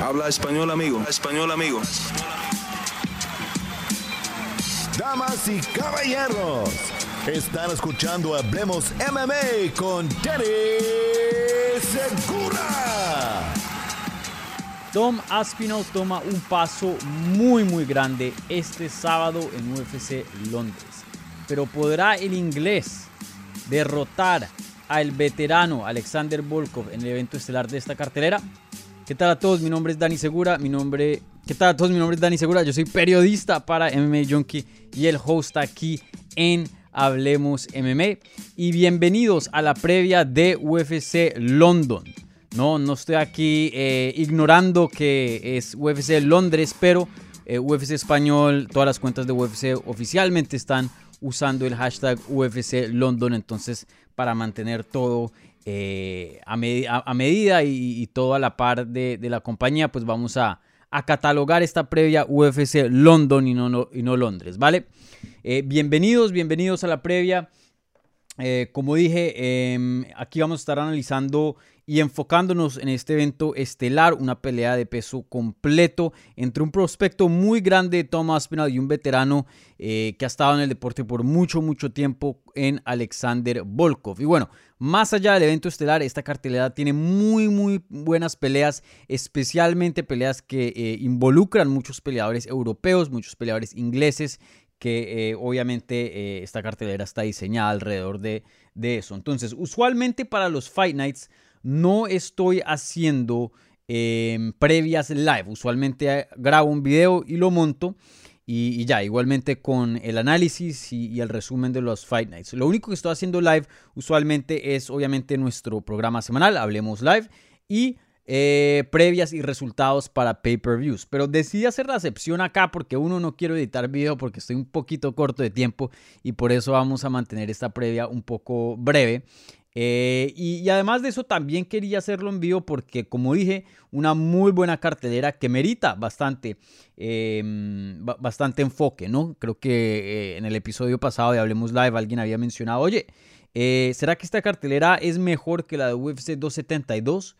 Habla español, amigo. Español, amigo. Damas y caballeros, están escuchando Hablemos MMA con Danny Segura. Tom Aspinall toma un paso muy muy grande este sábado en UFC Londres. Pero ¿podrá el inglés derrotar al veterano Alexander Volkov en el evento estelar de esta cartelera? ¿Qué tal a todos? Mi nombre es Dani Segura. Mi nombre. ¿Qué tal a todos? Mi nombre es Dani Segura. Yo soy periodista para MMA Junkie y el host aquí en Hablemos MMA. Y bienvenidos a la previa de UFC London. No, no estoy aquí eh, ignorando que es UFC Londres, pero eh, UFC Español, todas las cuentas de UFC oficialmente están usando el hashtag UFC London. Entonces, para mantener todo eh, a, medida y, todo a la par de, la compañía, pues vamos a, catalogar esta previa UFC London y no, y no Londres, ¿vale? Eh, bienvenidos, bienvenidos a la previa. Eh, como dije, em, aquí vamos a estar analizando y enfocándonos en este evento estelar, una pelea de peso completo entre un prospecto muy grande, Thomas Aspinall, y un veterano eh, que ha estado en el deporte por mucho, mucho tiempo en Alexander Volkov. Y bueno, más allá del evento estelar, esta cartelera tiene muy, muy buenas peleas, especialmente peleas que eh, involucran muchos peleadores europeos, muchos peleadores ingleses que eh, obviamente esta cartelera está diseñada alrededor de, de, eso. Entonces, usualmente para los Fight Nights no estoy haciendo em, previas live. Usualmente eh, grabo un video y lo monto. Y, ya, igualmente con el análisis y, el resumen de los Fight Nights. Lo único que estoy haciendo live usualmente es obviamente nuestro programa semanal, Hablemos Live, y eh, previas y resultados para pay-per-views. Pero decidí hacer la excepción acá porque uno no quiero editar video porque estoy un poquito corto de tiempo y por eso vamos a mantener esta previa un poco breve. Eh, y, además de eso también quería hacerlo en vivo porque como dije, una muy buena cartelera que merita bastante, em, bastante enfoque, ¿no? Creo que eh, en el episodio pasado de Hablemos Live alguien había mencionado, oye, eh, ¿será que esta cartelera es mejor que la de UFC 272?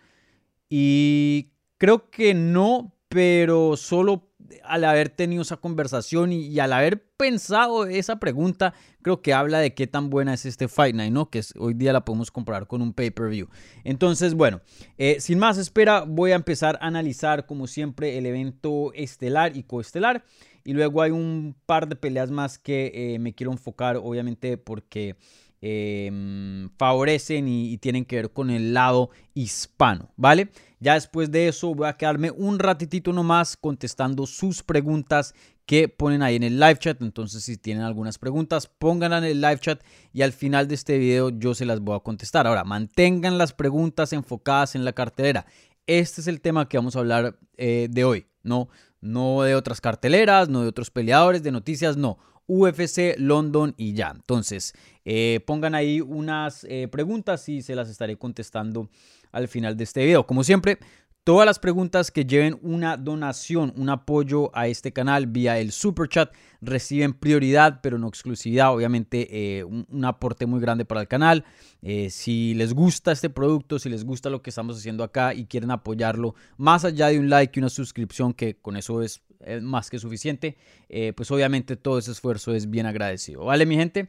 Y creo que no, pero solo al haber tenido esa conversación y, al haber pensado esa pregunta, creo que habla de qué tan buena es este Fight Night, ¿no? Que hoy día la podemos comparar con un pay-per-view. Entonces, bueno, eh, sin más espera, voy a empezar a analizar, como siempre, el evento estelar y coestelar. Y luego hay un par de peleas más que eh, me quiero enfocar, obviamente, porque Em, favorecen y, tienen que ver con el lado hispano, ¿vale? Ya después de eso voy a quedarme un ratitito nomás contestando sus preguntas que ponen ahí en el live chat. Entonces, si tienen algunas preguntas, pónganlas en el live chat y al final de este video yo se las voy a contestar. Ahora, mantengan las preguntas enfocadas en la cartelera. Este es el tema que vamos a hablar eh, de hoy, ¿no? No de otras carteleras, no de otros peleadores, de noticias, no. UFC London y ya. Entonces, eh, pongan ahí unas eh, preguntas y se las estaré contestando al final de este video. Como siempre, todas las preguntas que lleven una donación, un apoyo a este canal vía el super chat reciben prioridad, pero no exclusividad. Obviamente, eh, un, aporte muy grande para el canal. si les gusta este producto, si les gusta lo que estamos haciendo acá y quieren apoyarlo, más allá de un like y una suscripción, que con eso es es más que suficiente, eh, pues obviamente todo ese esfuerzo es bien agradecido. ¿Vale, mi gente?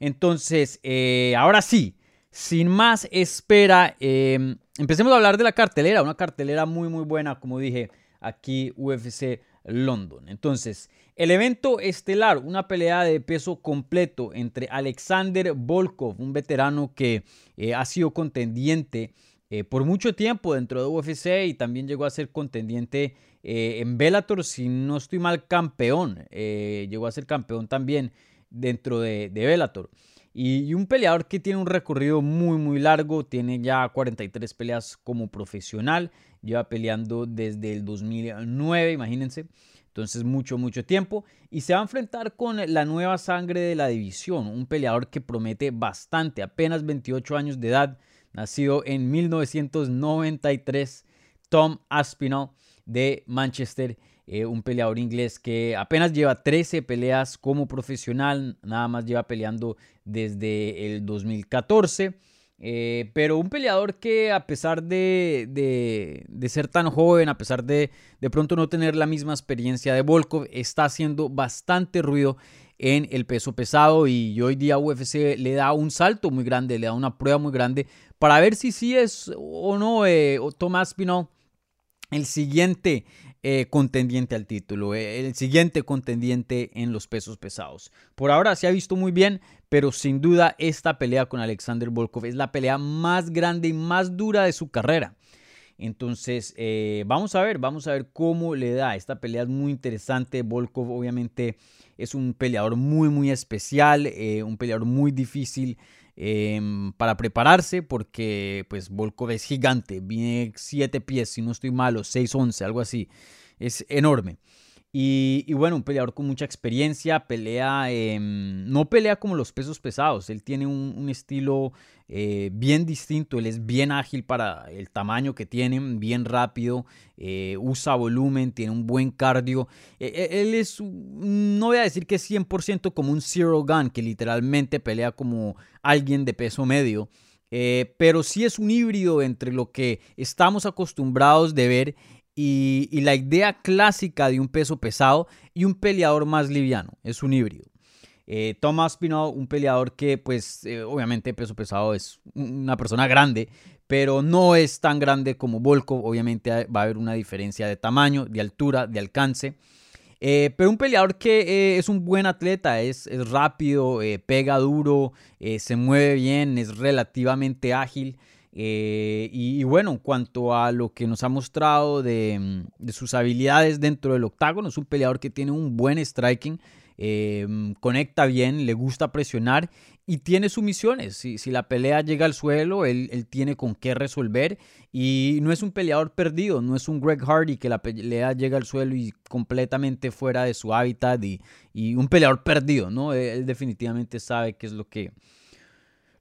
Entonces, eh, ahora sí, sin más espera, em, empecemos a hablar de la cartelera, una cartelera muy, muy buena, como dije, aquí UFC London. Entonces, el evento estelar, una pelea de peso completo entre Alexander Volkov, un veterano que eh, ha sido contendiente por mucho tiempo dentro de UFC y también llegó a ser contendiente eh, en Bellator, si no estoy mal, campeón. Eh, llegó a ser campeón también dentro de, de Bellator. Y, un peleador que tiene un recorrido muy, muy largo. Tiene ya 43 peleas como profesional. Lleva peleando desde el 2009, imagínense. Entonces, mucho, mucho tiempo. Y se va a enfrentar con la nueva sangre de la división. Un peleador que promete bastante. Apenas 28 años de edad. Nacido en 1993. Tom Aspinall de Manchester, eh, un peleador inglés que apenas lleva 13 peleas como profesional, nada más lleva peleando desde el 2014. Eh, pero un peleador que a pesar de, de, ser tan joven, a pesar de de pronto no tener la misma experiencia de Volkov, está haciendo bastante ruido en el peso pesado y hoy día UFC le da un salto muy grande, le da una prueba muy grande para ver si sí es o no eh, Tomás Pinot el siguiente eh, contendiente al título, eh, el siguiente contendiente en los pesos pesados. Por ahora se ha visto muy bien, pero sin duda esta pelea con Alexander Volkov es la pelea más grande y más dura de su carrera. Entonces, vamos a ver, vamos a ver cómo le da. Esta pelea es muy interesante. Volkov obviamente es un peleador muy, muy especial, un peleador muy difícil Em, para prepararse porque pues Volkov es gigante, viene 7 pies, si no estoy malo, 6, 11, algo así, es enorme. Y, bueno, un peleador con mucha experiencia, pelea, em, no pelea como los pesos pesados, él tiene un, estilo eh, bien distinto, él es bien ágil para el tamaño que tiene, bien rápido, eh, usa volumen, tiene un buen cardio. E, e, él es, no voy a decir que es 100% como un zero gun, que literalmente pelea como alguien de peso medio. Eh, pero sí es un híbrido entre lo que estamos acostumbrados de ver y, la idea clásica de un peso pesado y un peleador más liviano. Es un híbrido. Eh, Thomas Pinot, un peleador que pues eh, obviamente peso pesado es una persona grande, pero no es tan grande como Volkov. Obviamente va a haber una diferencia de tamaño, de altura, de alcance. Eh, pero un peleador que es un buen atleta, es, es rápido, pega duro, se mueve bien, es relativamente ágil. Eh, y, bueno, en cuanto a lo que nos ha mostrado de, sus habilidades dentro del octágono, es un peleador que tiene un buen striking, eh, conecta bien, le gusta presionar y tiene sumisiones. Si, la pelea llega al suelo, él, tiene con qué resolver y no es un peleador perdido, no es un Greg Hardy que la pelea llega al suelo y completamente fuera de su hábitat y, un peleador perdido, ¿no? Él definitivamente sabe qué es lo que,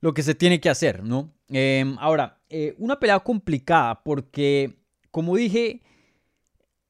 lo que se tiene que hacer, ¿no? Em, ahora, eh, una pelea complicada porque, como dije,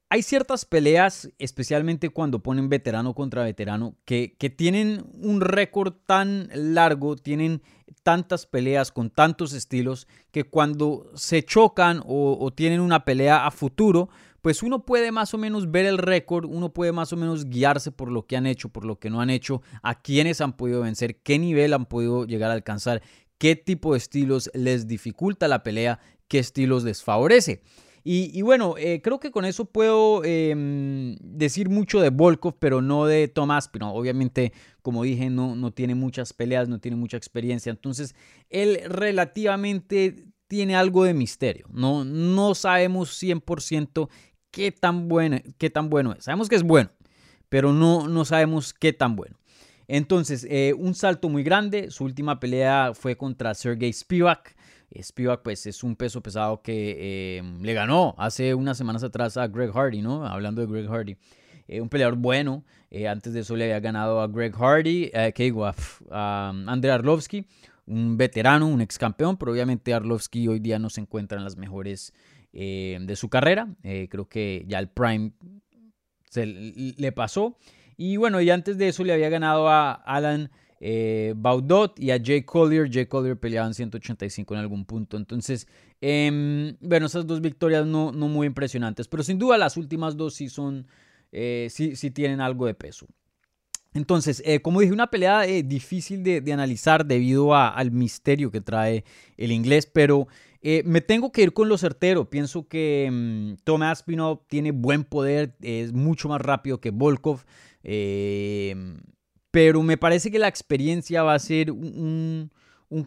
hay ciertas peleas, especialmente cuando ponen veterano contra veterano, que, que tienen un récord tan largo, tienen tantas peleas con tantos estilos, que cuando se chocan o, o tienen una pelea a futuro, pues uno puede más o menos ver el récord, uno puede más o menos guiarse por lo que han hecho, por lo que no han hecho, a quiénes han podido vencer, qué nivel han podido llegar a alcanzar, qué tipo de estilos les dificulta la pelea, qué estilos les favorece. Y, bueno, eh, creo que con eso puedo em, decir mucho de Volkov, pero no de Tomás Pero Obviamente, como dije, no, no tiene muchas peleas, no tiene mucha experiencia. Entonces, él relativamente tiene algo de misterio. No, no sabemos 100% qué tan bueno, qué tan bueno es. Sabemos que es bueno, pero no, no sabemos qué tan bueno. Entonces, eh, un salto muy grande. Su última pelea fue contra Sergey Spivak. Eh, Spivak, pues, es un peso pesado que eh, le ganó hace unas semanas atrás a Greg Hardy, ¿no? Hablando de Greg Hardy. un peleador bueno. antes de eso le había ganado a Greg Hardy, que a Andrei Arlovsky, un veterano, un ex campeón, pero obviamente Arlovsky hoy día no se encuentra en las mejores eh, de su carrera. Eh, creo que ya el Prime se le pasó. Y bueno, y antes de eso le había ganado a Alan eh, Baudot y a Jay Collier. Jay Collier peleaban 185 en algún punto. Entonces, em, bueno, esas dos victorias no, no, muy impresionantes. Pero sin duda las últimas dos sí son, sí, sí tienen algo de peso. Entonces, como dije, una pelea difícil de, de, analizar debido a, al misterio que trae el inglés, pero eh, me tengo que ir con lo certero. Pienso que Tomás Pinot tiene buen poder, es mucho más rápido que Volkov. Eh, pero me parece que la experiencia va a ser un,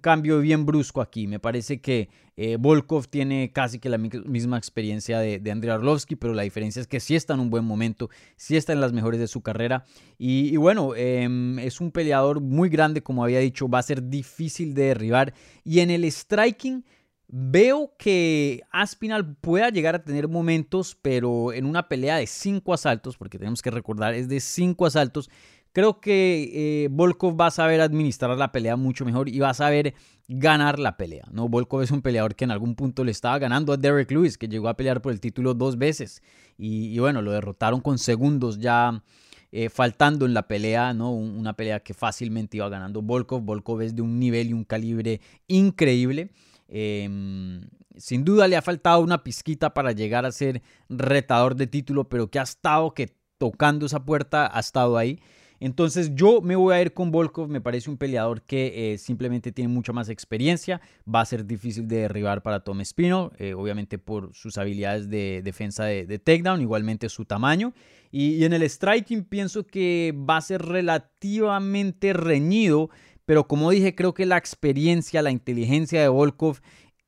cambio bien brusco aquí. Me parece que eh, Volkov tiene casi que la misma experiencia de, de Arlovsky, pero la diferencia es que sí está en un buen momento, sí está en las mejores de su carrera. Y, bueno, em, es un peleador muy grande, como había dicho, va a ser difícil de derribar. Y en el striking Veo que Aspinal pueda llegar a tener momentos, pero en una pelea de cinco asaltos, porque tenemos que recordar, es de cinco asaltos, creo que eh, Volkov va a saber administrar la pelea mucho mejor y va a saber ganar la pelea. ¿no? Volkov es un peleador que en algún punto le estaba ganando a Derek Lewis, que llegó a pelear por el título dos veces. Y, bueno, lo derrotaron con segundos ya eh, faltando en la pelea, ¿no? Una pelea que fácilmente iba ganando Volkov. Volkov es de un nivel y un calibre increíble. Em, sin duda le ha faltado una pizquita para llegar a ser retador de título, pero que ha estado que tocando esa puerta, ha estado ahí. Entonces yo me voy a ir con Volkov, me parece un peleador que eh, simplemente tiene mucha más experiencia, va a ser difícil de derribar para Tom Espino, eh, obviamente por sus habilidades de defensa de, takedown, igualmente su tamaño. Y, en el striking pienso que va a ser relativamente reñido, pero como dije, creo que la experiencia, la inteligencia de Volkov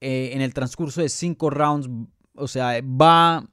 eh, en el transcurso de cinco rounds, o sea, va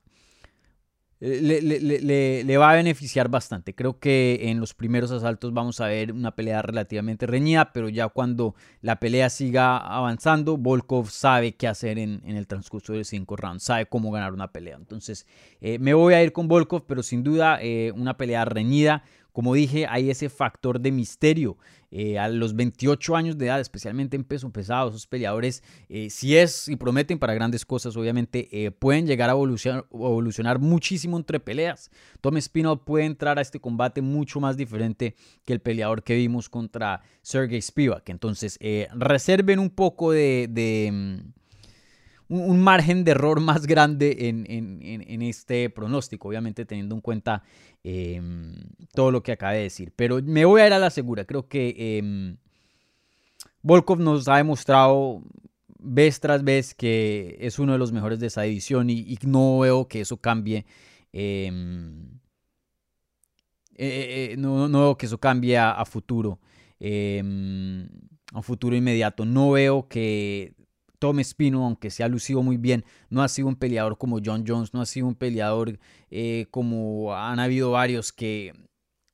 le, va a beneficiar bastante. Creo que en los primeros asaltos vamos a ver una pelea relativamente reñida, pero ya cuando la pelea siga avanzando, Volkov sabe qué hacer en, el transcurso de cinco rounds, sabe cómo ganar una pelea. Entonces, eh, me voy a ir con Volkov, pero sin duda eh, una pelea reñida, como dije, hay ese factor de misterio. Eh, a los 28 años de edad, especialmente en peso pesado, esos peleadores, eh, si es y prometen para grandes cosas, obviamente eh, pueden llegar a evolucionar, muchísimo entre peleas. Tom Spinall puede entrar a este combate mucho más diferente que el peleador que vimos contra Sergey Spivak. Entonces, reserven un poco de mm, un, margen de error más grande en, este pronóstico, obviamente teniendo en cuenta em, todo lo que acabé de decir. Pero me voy a ir a la segura. Creo que eh, Volkov nos ha demostrado vez tras vez que es uno de los mejores de esa edición y, no veo que eso cambie. Em, eh, eh, no, veo que eso cambie a, futuro. a futuro inmediato. No veo que Tom Espino, aunque se ha lucido muy bien, no ha sido un peleador como John Jones, no ha sido un peleador eh, como han habido varios que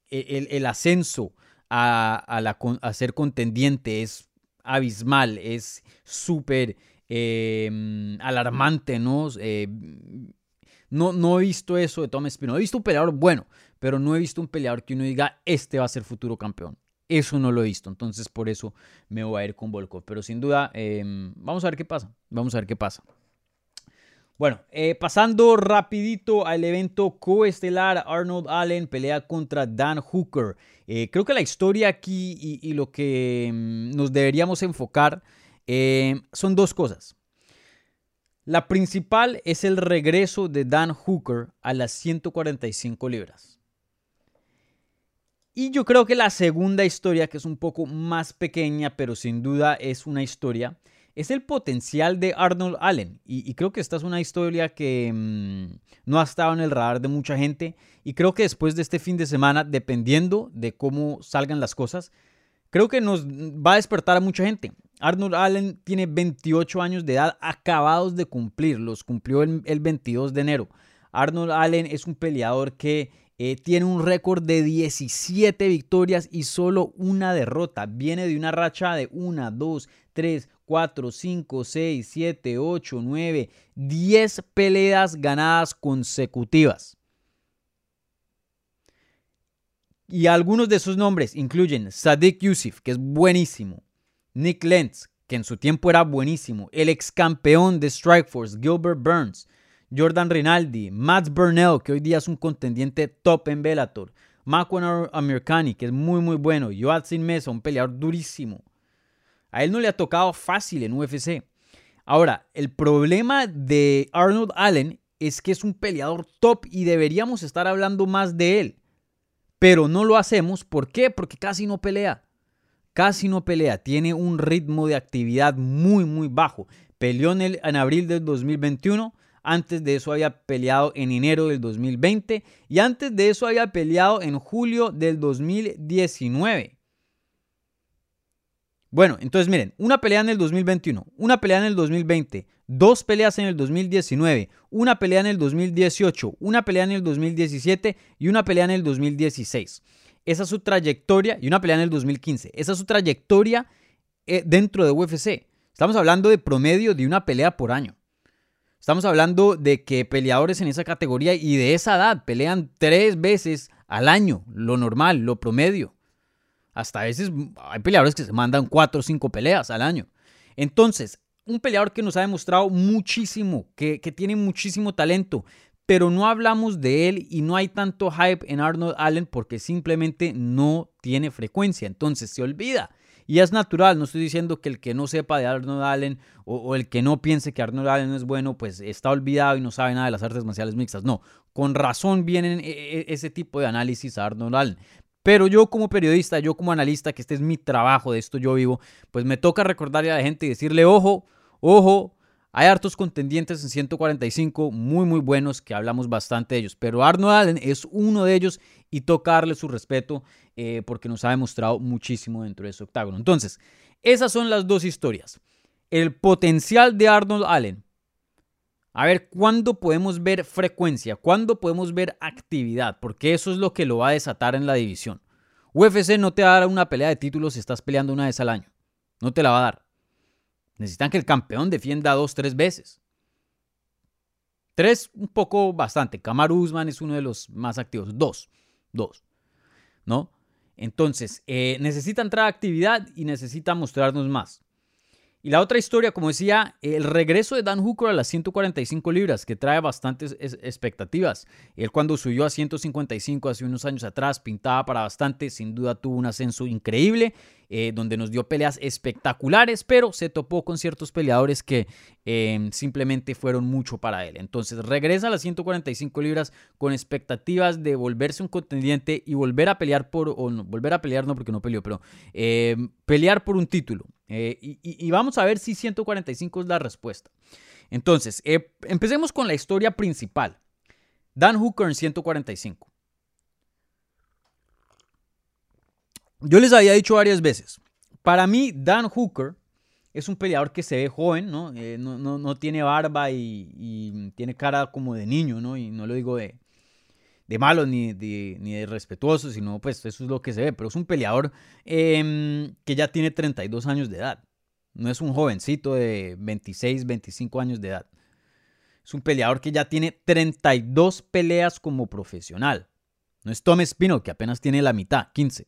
e, el, ascenso a, ser contendiente es abismal, es súper em, alarmante, ¿no? Eh, ¿no? No he visto eso de Tom Espino. He visto un peleador bueno, pero no he visto un peleador que uno diga, este va a ser futuro campeón. Eso no lo he visto, entonces por eso me voy a ir con Volkov. Pero sin duda, em, vamos a ver qué pasa. Vamos a ver qué pasa. Bueno, eh, pasando rapidito al evento coestelar, Arnold Allen pelea contra Dan Hooker. Eh, creo que la historia aquí y, lo que em, nos deberíamos enfocar em, son dos cosas. La principal es el regreso de Dan Hooker a las 145 libras. Y yo creo que la segunda historia, que es un poco más pequeña, pero sin duda es una historia, es el potencial de Arnold Allen. Y, creo que esta es una historia que mm, no ha estado en el radar de mucha gente. Y creo que después de este fin de semana, dependiendo de cómo salgan las cosas, creo que nos va a despertar a mucha gente. Arnold Allen tiene 28 años de edad acabados de cumplir, los cumplió el, el 22 de enero. Arnold Allen es un peleador que eh, tiene un récord de 17 victorias y solo una derrota. Viene de una racha de 1, 2, 3, 4, 5, 6, 7, 8, 9, 10 peleas ganadas consecutivas. Y algunos de sus nombres incluyen Sadiq Yusuf, que es buenísimo, Nick Lentz, que en su tiempo era buenísimo, el ex campeón de Strikeforce, Gilbert Burns, Jordan Rinaldi, Matt Burnell, que hoy día es un contendiente top en Bellator, Makwan Amirkani, que es muy muy bueno, Joatsin Mesa, un peleador durísimo. A él no le ha tocado fácil en UFC. Ahora, el problema de Arnold Allen es que es un peleador top y deberíamos estar hablando más de él. Pero no lo hacemos. ¿Por qué? Porque casi no pelea. Casi no pelea. Tiene un ritmo de actividad muy, muy bajo. Peleó en, en abril del 2021 antes de eso había peleado en enero del 2020 y antes de eso había peleado en julio del 2019. Bueno, entonces miren, una pelea en el 2021, una pelea en el 2020, dos peleas en el 2019, una pelea en el 2018, una pelea en el 2017 y una pelea en el 2016. Esa es su trayectoria y una pelea en el 2015. Esa es su trayectoria eh, dentro de UFC. Estamos hablando de promedio de una pelea por año. Estamos hablando de que peleadores en esa categoría y de esa edad pelean tres veces al año, lo normal, lo promedio. Hasta a veces hay peleadores que se mandan cuatro o cinco peleas al año. Entonces, un peleador que nos ha demostrado muchísimo, que, tiene muchísimo talento, pero no hablamos de él y no hay tanto hype en Arnold Allen porque simplemente no tiene frecuencia, entonces se olvida. Y es natural, no estoy diciendo que el que no sepa de Arnold Allen o, el que no piense que Arnold Allen es bueno, pues está olvidado y no sabe nada de las artes marciales mixtas. No, con razón vienen e, e, ese tipo de análisis a Arnold Allen. Pero yo como periodista, yo como analista, que este es mi trabajo, de esto yo vivo, pues me toca recordarle a la gente y decirle, ojo, ojo, hay hartos contendientes en 145 muy muy buenos que hablamos bastante de ellos, pero Arnold Allen es uno de ellos y tocarle su respeto eh, porque nos ha demostrado muchísimo dentro de ese octágono. Entonces, esas son las dos historias. El potencial de Arnold Allen. A ver, ¿cuándo podemos ver frecuencia? ¿Cuándo podemos ver actividad? Porque eso es lo que lo va a desatar en la división. UFC no te va a dar una pelea de títulos si estás peleando una vez al año. No te la va a dar. Necesitan que el campeón defienda dos, tres veces. Tres, un poco bastante. Kamaru Usman es uno de los más activos. Dos. Dos. ¿No? Entonces, eh, necesita entrar a actividad y necesita mostrarnos más. Y la otra historia, como decía, el regreso de Dan Hooker a las 145 libras, que trae bastantes expectativas. Él cuando subió a 155 hace unos años atrás, pintaba para bastante, sin duda tuvo un ascenso increíble, eh, donde nos dio peleas espectaculares, pero se topó con ciertos peleadores que em, simplemente fueron mucho para él. Entonces regresa a las 145 libras con expectativas de volverse un contendiente y volver a pelear por, o no, volver a pelear no porque no peleó, pero em, pelear por un título. Eh, y, vamos a ver si 145 es la respuesta. Entonces, eh, empecemos con la historia principal. Dan Hooker en 145. Yo les había dicho varias veces, para mí Dan Hooker es un peleador que se ve joven, ¿no? Eh, no, tiene barba y, tiene cara como de niño, ¿no? Y no lo digo de, de malo ni de, ni de respetuoso, sino pues eso es lo que se ve, pero es un peleador em, que ya tiene 32 años de edad. No es un jovencito de 26, 25 años de edad. Es un peleador que ya tiene 32 peleas como profesional. No es Tom Espino, que apenas tiene la mitad, 15.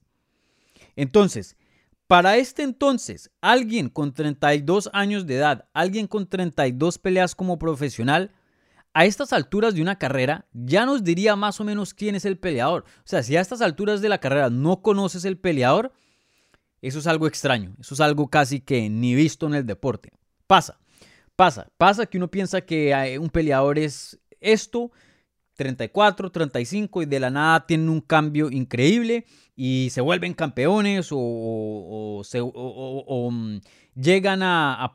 Entonces, para este entonces, alguien con 32 años de edad, alguien con 32 peleas como profesional, a estas alturas de una carrera ya nos diría más o menos quién es el peleador. O sea, si a estas alturas de la carrera no conoces el peleador, eso es algo extraño, eso es algo casi que ni visto en el deporte. Pasa, pasa, pasa que uno piensa que un peleador es esto, 34, 35 y de la nada tienen un cambio increíble y se vuelven campeones o, mm, llegan a,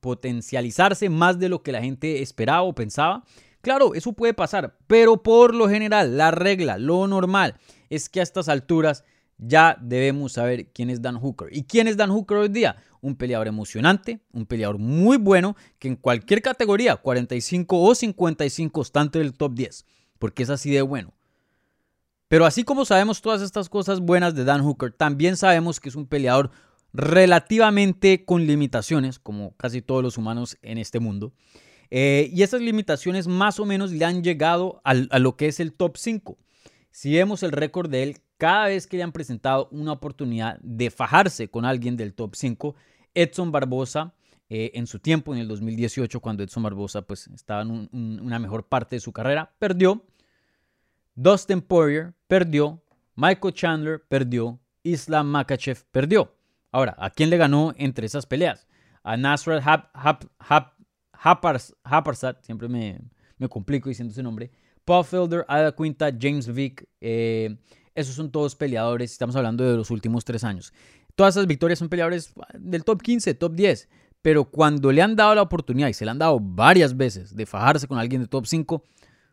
potencializarse más de lo que la gente esperaba o pensaba. Claro, eso puede pasar, pero por lo general, la regla, lo normal, es que a estas alturas ya debemos saber quién es Dan Hooker. ¿Y quién es Dan Hooker hoy día? Un peleador emocionante, un peleador muy bueno, que en cualquier categoría, 45 o 55, está entre el top 10, porque es así de bueno. Pero así como sabemos todas estas cosas buenas de Dan Hooker, también sabemos que es un peleador relativamente con limitaciones, como casi todos los humanos en este mundo. Eh, y esas limitaciones más o menos le han llegado a lo que es el top 5. Si vemos el récord de él, cada vez que le han presentado una oportunidad de fajarse con alguien del top 5, Edson Barbosa, eh, en su tiempo, en el 2018, cuando Edson Barbosa pues, estaba en una mejor parte de su carrera, perdió. Dustin Poirier perdió. Michael Chandler perdió. Islam Makachev perdió. Ahora, ¿a quién le ganó entre esas peleas? A Nasrat Haparsat, siempre me, me complico diciendo ese nombre. Paul Felder, Ada Quinta, James Vick. Eh, esos son todos peleadores, estamos hablando de los últimos tres años. Todas esas victorias son peleadores del top 15, top 10. Pero cuando le han dado la oportunidad, y se le han dado varias veces, de fajarse con alguien de top 5,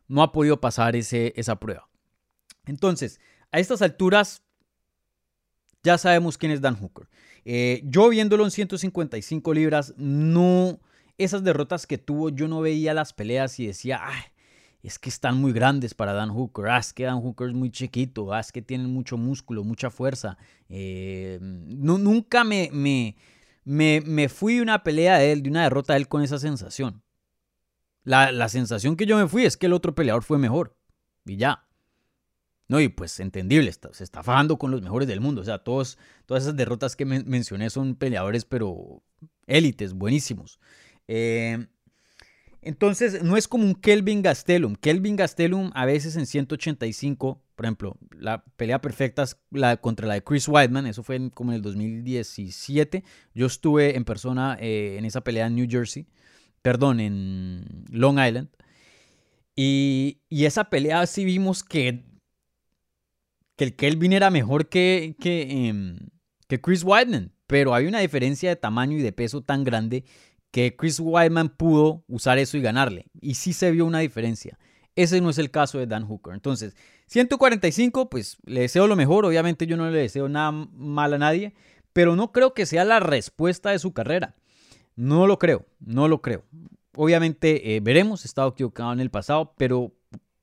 no ha podido pasar ese, esa prueba. Entonces, a estas alturas, ya sabemos quién es Dan Hooker. Eh, yo viéndolo en 155 libras, no, esas derrotas que tuvo, yo no veía las peleas y decía, ay, es que están muy grandes para Dan Hooker, ah, es que Dan Hooker es muy chiquito, ah, es que tienen mucho músculo, mucha fuerza. Eh, nunca me, me, me, fui de una pelea de él, de una derrota de él con esa sensación. La, la sensación que yo me fui es que el otro peleador fue mejor. Y ya. No, y pues entendible, se está fajando con los mejores del mundo. O sea, todos, todas esas derrotas que mencioné son peleadores, pero élites, buenísimos. Eh, Entonces, no es como un Kelvin Gastelum. Kelvin Gastelum a veces en 185, por ejemplo, la pelea perfecta es la, contra la de Chris Weidman, eso fue como en el 2017. Yo estuve en persona eh, en esa pelea en New Jersey, perdón, en Long Island. Y, esa pelea sí vimos que, que el Kelvin era mejor que, que, em, que Chris Weidman, pero hay una diferencia de tamaño y de peso tan grande que Chris Weidman pudo usar eso y ganarle. Y sí se vio una diferencia. Ese no es el caso de Dan Hooker. Entonces, 145, pues le deseo lo mejor. Obviamente yo no le deseo nada mal a nadie, pero no creo que sea la respuesta de su carrera. No lo creo, no lo creo. Obviamente eh, veremos, he estado equivocado en el pasado, pero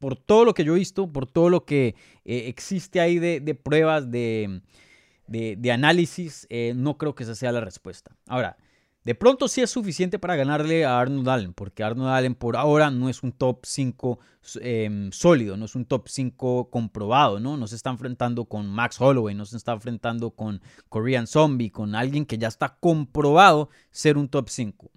por todo lo que yo he visto, por todo lo que eh, existe ahí de, pruebas, de, de, análisis, eh, no creo que esa sea la respuesta. Ahora, de pronto sí es suficiente para ganarle a Arnold Allen, porque Arnold Allen por ahora no es un top 5 em, sólido, no es un top 5 comprobado, ¿no? No se está enfrentando con Max Holloway, no se está enfrentando con Korean Zombie, con alguien que ya está comprobado ser un top 5.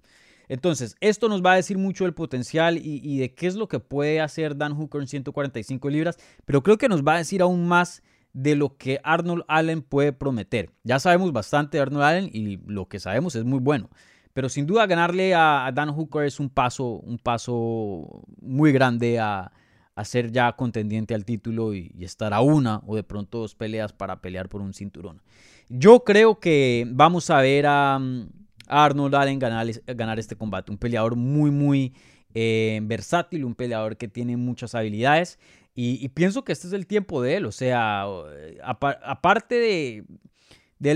Entonces, esto nos va a decir mucho del potencial y, de qué es lo que puede hacer Dan Hooker en 145 libras, pero creo que nos va a decir aún más de lo que Arnold Allen puede prometer. Ya sabemos bastante de Arnold Allen y lo que sabemos es muy bueno. Pero sin duda ganarle a, Dan Hooker es un paso, un paso muy grande a, ser ya contendiente al título y, estar a una o de pronto dos peleas para pelear por un cinturón. Yo creo que vamos a ver a, Arnold Allen ganar, ganar, este combate. Un peleador muy, muy eh, versátil, un peleador que tiene muchas habilidades. Y, pienso que este es el tiempo de él. O sea, aparte de,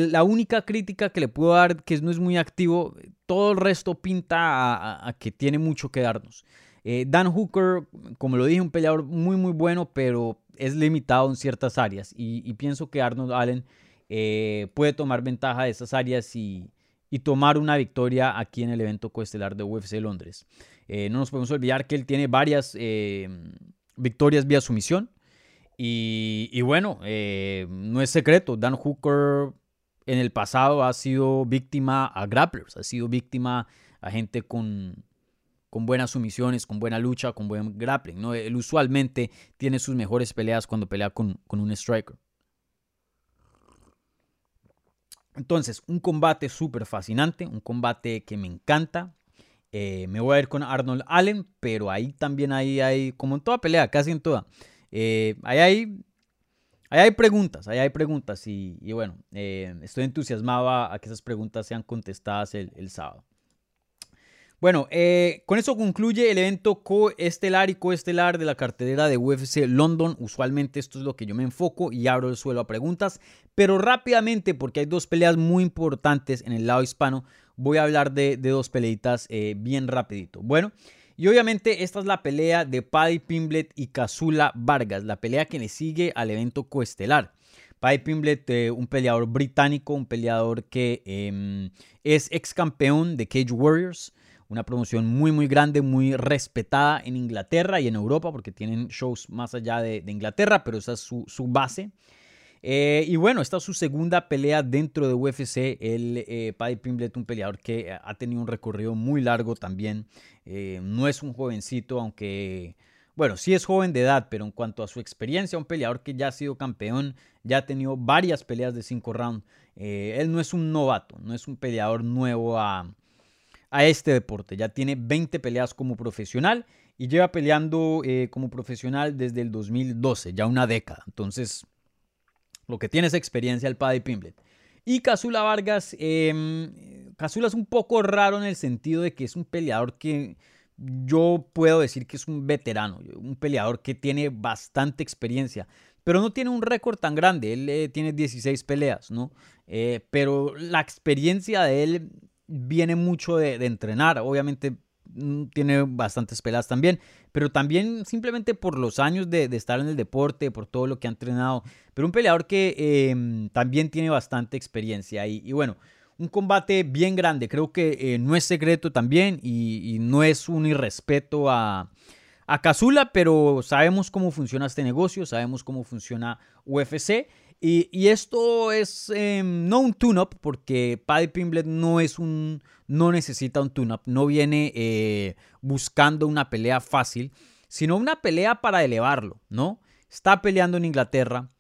la única crítica que le puedo dar, que no es muy activo, todo el resto pinta a, que tiene mucho que darnos. Eh, Dan Hooker, como lo dije, un peleador muy, muy bueno, pero es limitado en ciertas áreas. Y, pienso que Arnold Allen eh, puede tomar ventaja de esas áreas y, tomar una victoria aquí en el evento coestelar de UFC Londres. Eh, no nos podemos olvidar que él tiene varias victorias vía sumisión. Y, y bueno, eh, no es secreto, Dan Hooker en el pasado ha sido víctima a grapplers, ha sido víctima a gente con, con buenas sumisiones, con buena lucha, con buen grappling. ¿no? Él usualmente tiene sus mejores peleas cuando pelea con, con un striker. Entonces, un combate súper fascinante, un combate que me encanta, eh, me voy a ir con Arnold Allen, pero ahí también hay, como en toda pelea, casi en toda, eh, ahí hay, hay preguntas, ahí hay preguntas y, bueno, eh, estoy entusiasmado a, que esas preguntas sean contestadas el, sábado. Bueno, con eso concluye el evento coestelar y coestelar de la cartelera de UFC London. Usualmente esto es lo que yo me enfoco y abro el suelo a preguntas, pero rápidamente porque hay dos peleas muy importantes en el lado hispano voy a hablar de, dos peleitas eh, bien rapidito. Bueno, y obviamente esta es la pelea de Paddy Pimblet y Kazula Vargas, la pelea que le sigue al evento coestelar. Paddy Pimblet, eh, un peleador británico, un peleador que em, es ex campeón de Cage Warriors, una promoción muy muy grande, muy respetada en Inglaterra y en Europa, porque tienen shows más allá de, Inglaterra, pero esa es su, base. Eh, y bueno, esta es su segunda pelea dentro de UFC. El eh, Paddy Pimblet, un peleador que ha tenido un recorrido muy largo también. Eh, no es un jovencito, aunque, bueno, sí es joven de edad, pero en cuanto a su experiencia, un peleador que ya ha sido campeón, ya ha tenido varias peleas de cinco rounds. él no es un novato, no es un peleador nuevo a, a este deporte. Ya tiene 20 peleas como profesional y lleva peleando como profesional desde el 2012, ya una década. Entonces, lo que tiene es experiencia el Paddy Pimblet. Y Casula Vargas, eh, es un poco raro en el sentido de que es un peleador que yo puedo decir que es un veterano, un peleador que tiene bastante experiencia, pero no tiene un récord tan grande, él eh, tiene 16 peleas, ¿no? Eh, pero la experiencia de él viene mucho de, de entrenar, obviamente Mm, tiene bastantes peleas también, pero también simplemente por los años de, estar en el deporte, por todo lo que ha entrenado, pero un peleador que em, también tiene bastante experiencia y, bueno, un combate bien grande, creo que eh, no es secreto también y, no es un irrespeto a, a pero sabemos cómo funciona este negocio, sabemos cómo funciona UFC. Y, esto es em, no un tune-up, porque Paddy Pimblet no es un. no necesita un tune-up, no viene eh, buscando una pelea fácil, sino una pelea para elevarlo, ¿no? Está peleando en Inglaterra,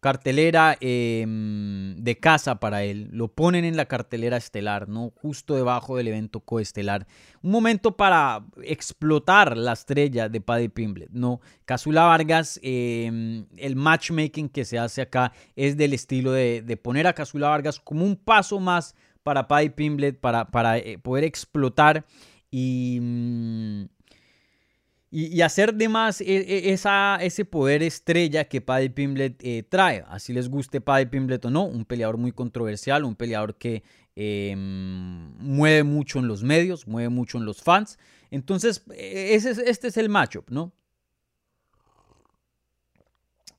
cartelera em, de casa para él. Lo ponen en la cartelera estelar, ¿no? Justo debajo del evento coestelar. Un momento para explotar la estrella de Paddy Pimblet, ¿no? Casula Vargas, em, el matchmaking que se hace acá es del estilo de, poner a Casula Vargas como un paso más para Paddy Pimblet, para, eh, poder explotar y... Mm, y, hacer de más e, e, ese poder estrella que Paddy Pimblet eh, trae. Así les guste Paddy Pimblet o no, un peleador muy controversial, un peleador que em, mueve mucho en los medios, mueve mucho en los fans. Entonces, e, ese, este es el matchup, ¿no?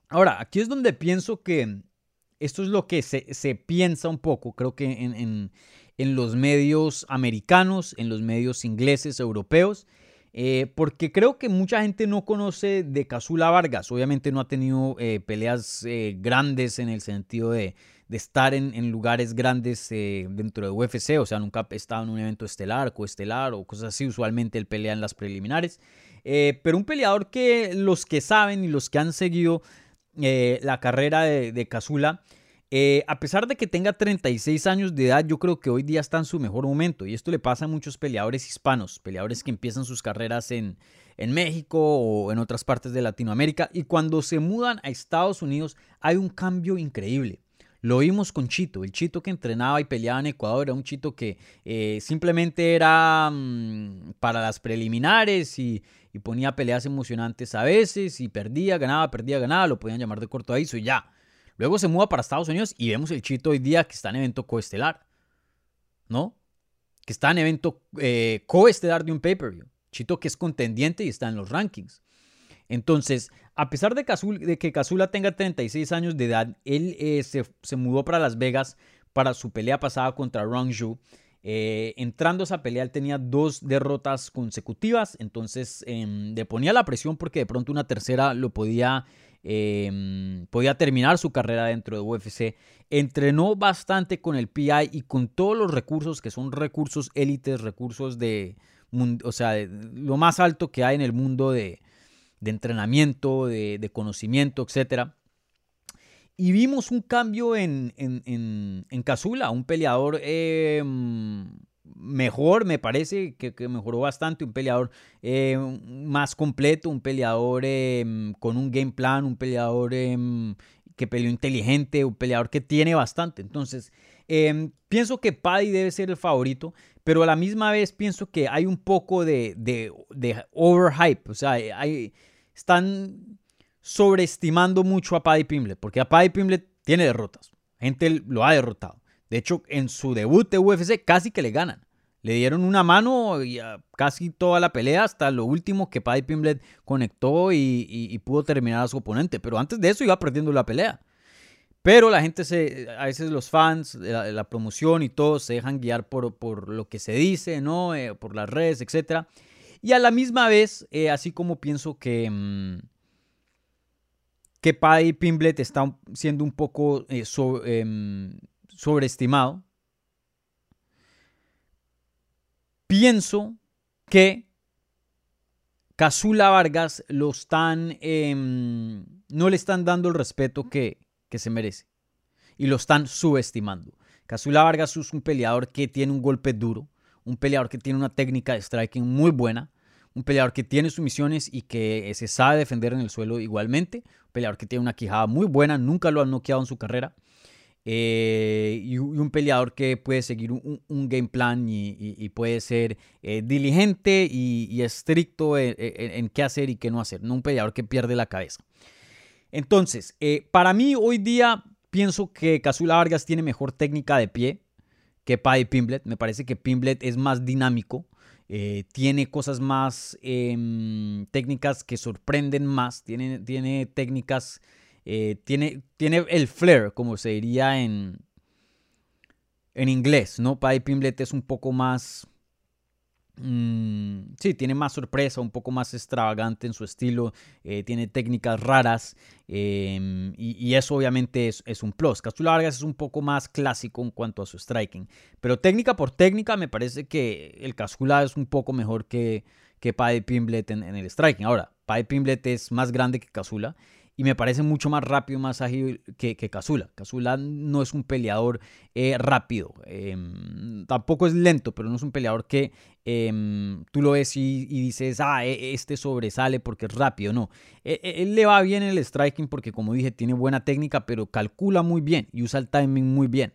Ahora, aquí es donde pienso que esto es lo que se, piensa un poco, creo que en, en los medios americanos, en los medios ingleses, europeos. Eh, porque creo que mucha gente no conoce de Casula Vargas. Obviamente no ha tenido eh, peleas eh, grandes en el sentido de, estar en, lugares grandes dentro de UFC. O sea, nunca ha estado en un evento estelar, coestelar o cosas así. Usualmente él pelea en las preliminares. pero un peleador que los que saben y los que han seguido la carrera de, de Casula eh, a pesar de que tenga 36 años de edad, yo creo que hoy día está en su mejor momento. Y esto le pasa a muchos peleadores hispanos, peleadores que empiezan sus carreras en, en México o en otras partes de Latinoamérica. Y cuando se mudan a Estados Unidos hay un cambio increíble. Lo vimos con Chito, el Chito que entrenaba y peleaba en Ecuador, era un Chito que eh, simplemente era mm, para las preliminares y, ponía peleas emocionantes a veces y perdía, ganaba, perdía, ganaba, lo podían llamar de corto aviso y ya. Luego se muda para Estados Unidos y vemos el Chito hoy día que está en evento coestelar. ¿No? Que está en evento eh, coestelar de un pay-per-view. Chito que es contendiente y está en los rankings. Entonces, a pesar de, que Casula tenga 36 años de edad, él eh, se, mudó para Las Vegas para su pelea pasada contra Rong Zhu. Eh, entrando a esa pelea, él tenía dos derrotas consecutivas, entonces em, le ponía la presión porque de pronto una tercera lo podía Em, podía terminar su carrera dentro de UFC. Entrenó bastante con el PI y con todos los recursos que son recursos élites, recursos de, o sea, lo más alto que hay en el mundo de, entrenamiento, de, conocimiento, etc. Y vimos un cambio en, en, en, en Casula, un peleador em, mejor, me parece que, mejoró bastante, un peleador eh, más completo, un peleador em, con un game plan, un peleador em, que peleó inteligente, un peleador que tiene bastante. Entonces, em, pienso que Paddy debe ser el favorito, pero a la misma vez pienso que hay un poco de, overhype, o sea, están sobreestimando mucho a Paddy Pimblet, porque a Paddy Pimblet tiene derrotas, gente lo ha derrotado. De hecho, en su debut de UFC casi que le ganan. Le dieron una mano y casi toda la pelea hasta lo último que Paddy Pimblet conectó y, pudo terminar a su oponente. Pero antes de eso iba perdiendo la pelea. Pero la gente se, a veces los fans, la, promoción y todo se dejan guiar por, por lo que se dice, ¿no? Eh, por las redes, etc. Y a la misma vez, eh, así como pienso que, mm, que Paddy Pimblet está siendo un poco eh, em, sobreestimado, pienso que Casula Vargas lo están, em, no le están dando el respeto que, se merece y lo están subestimando. Casula Vargas es un peleador que tiene un golpe duro, un peleador que tiene una técnica de striking muy buena, un peleador que tiene sumisiones y que se sabe defender en el suelo igualmente, un peleador que tiene una quijada muy buena, nunca lo han noqueado en su carrera. Eh, y, un peleador que puede seguir un, game plan y, puede ser eh, diligente y, estricto en, qué hacer y qué no hacer, no un peleador que pierde la cabeza. Entonces, eh, para mí hoy día pienso que Casula Vargas tiene mejor técnica de pie que Paddy Pimblet. Me parece que Pimblet es más dinámico, tiene cosas más em, técnicas que sorprenden más, tiene técnicas eh, tiene, tiene el flair, como se diría en, en inglés, ¿no? Paddy Pimblet es un poco más, Mm, sí, tiene más sorpresa, un poco más extravagante en su estilo, eh, tiene técnicas raras em, y, eso obviamente es, un plus. Casula Vargas es un poco más clásico en cuanto a su striking, pero técnica por técnica me parece que el Casula es un poco mejor que, que Paddy Pimblet en, el striking. Ahora, Paddy Pimblet es más grande que Casula y me parece mucho más rápido, más ágil que, que Cazula. Cazula no es un peleador eh, rápido, em, tampoco es lento, pero no es un peleador que em, tú lo ves y, dices, ah, e, este sobresale porque es rápido. No, e, e, él, le va bien el striking porque, como dije, tiene buena técnica, pero calcula muy bien y usa el timing muy bien.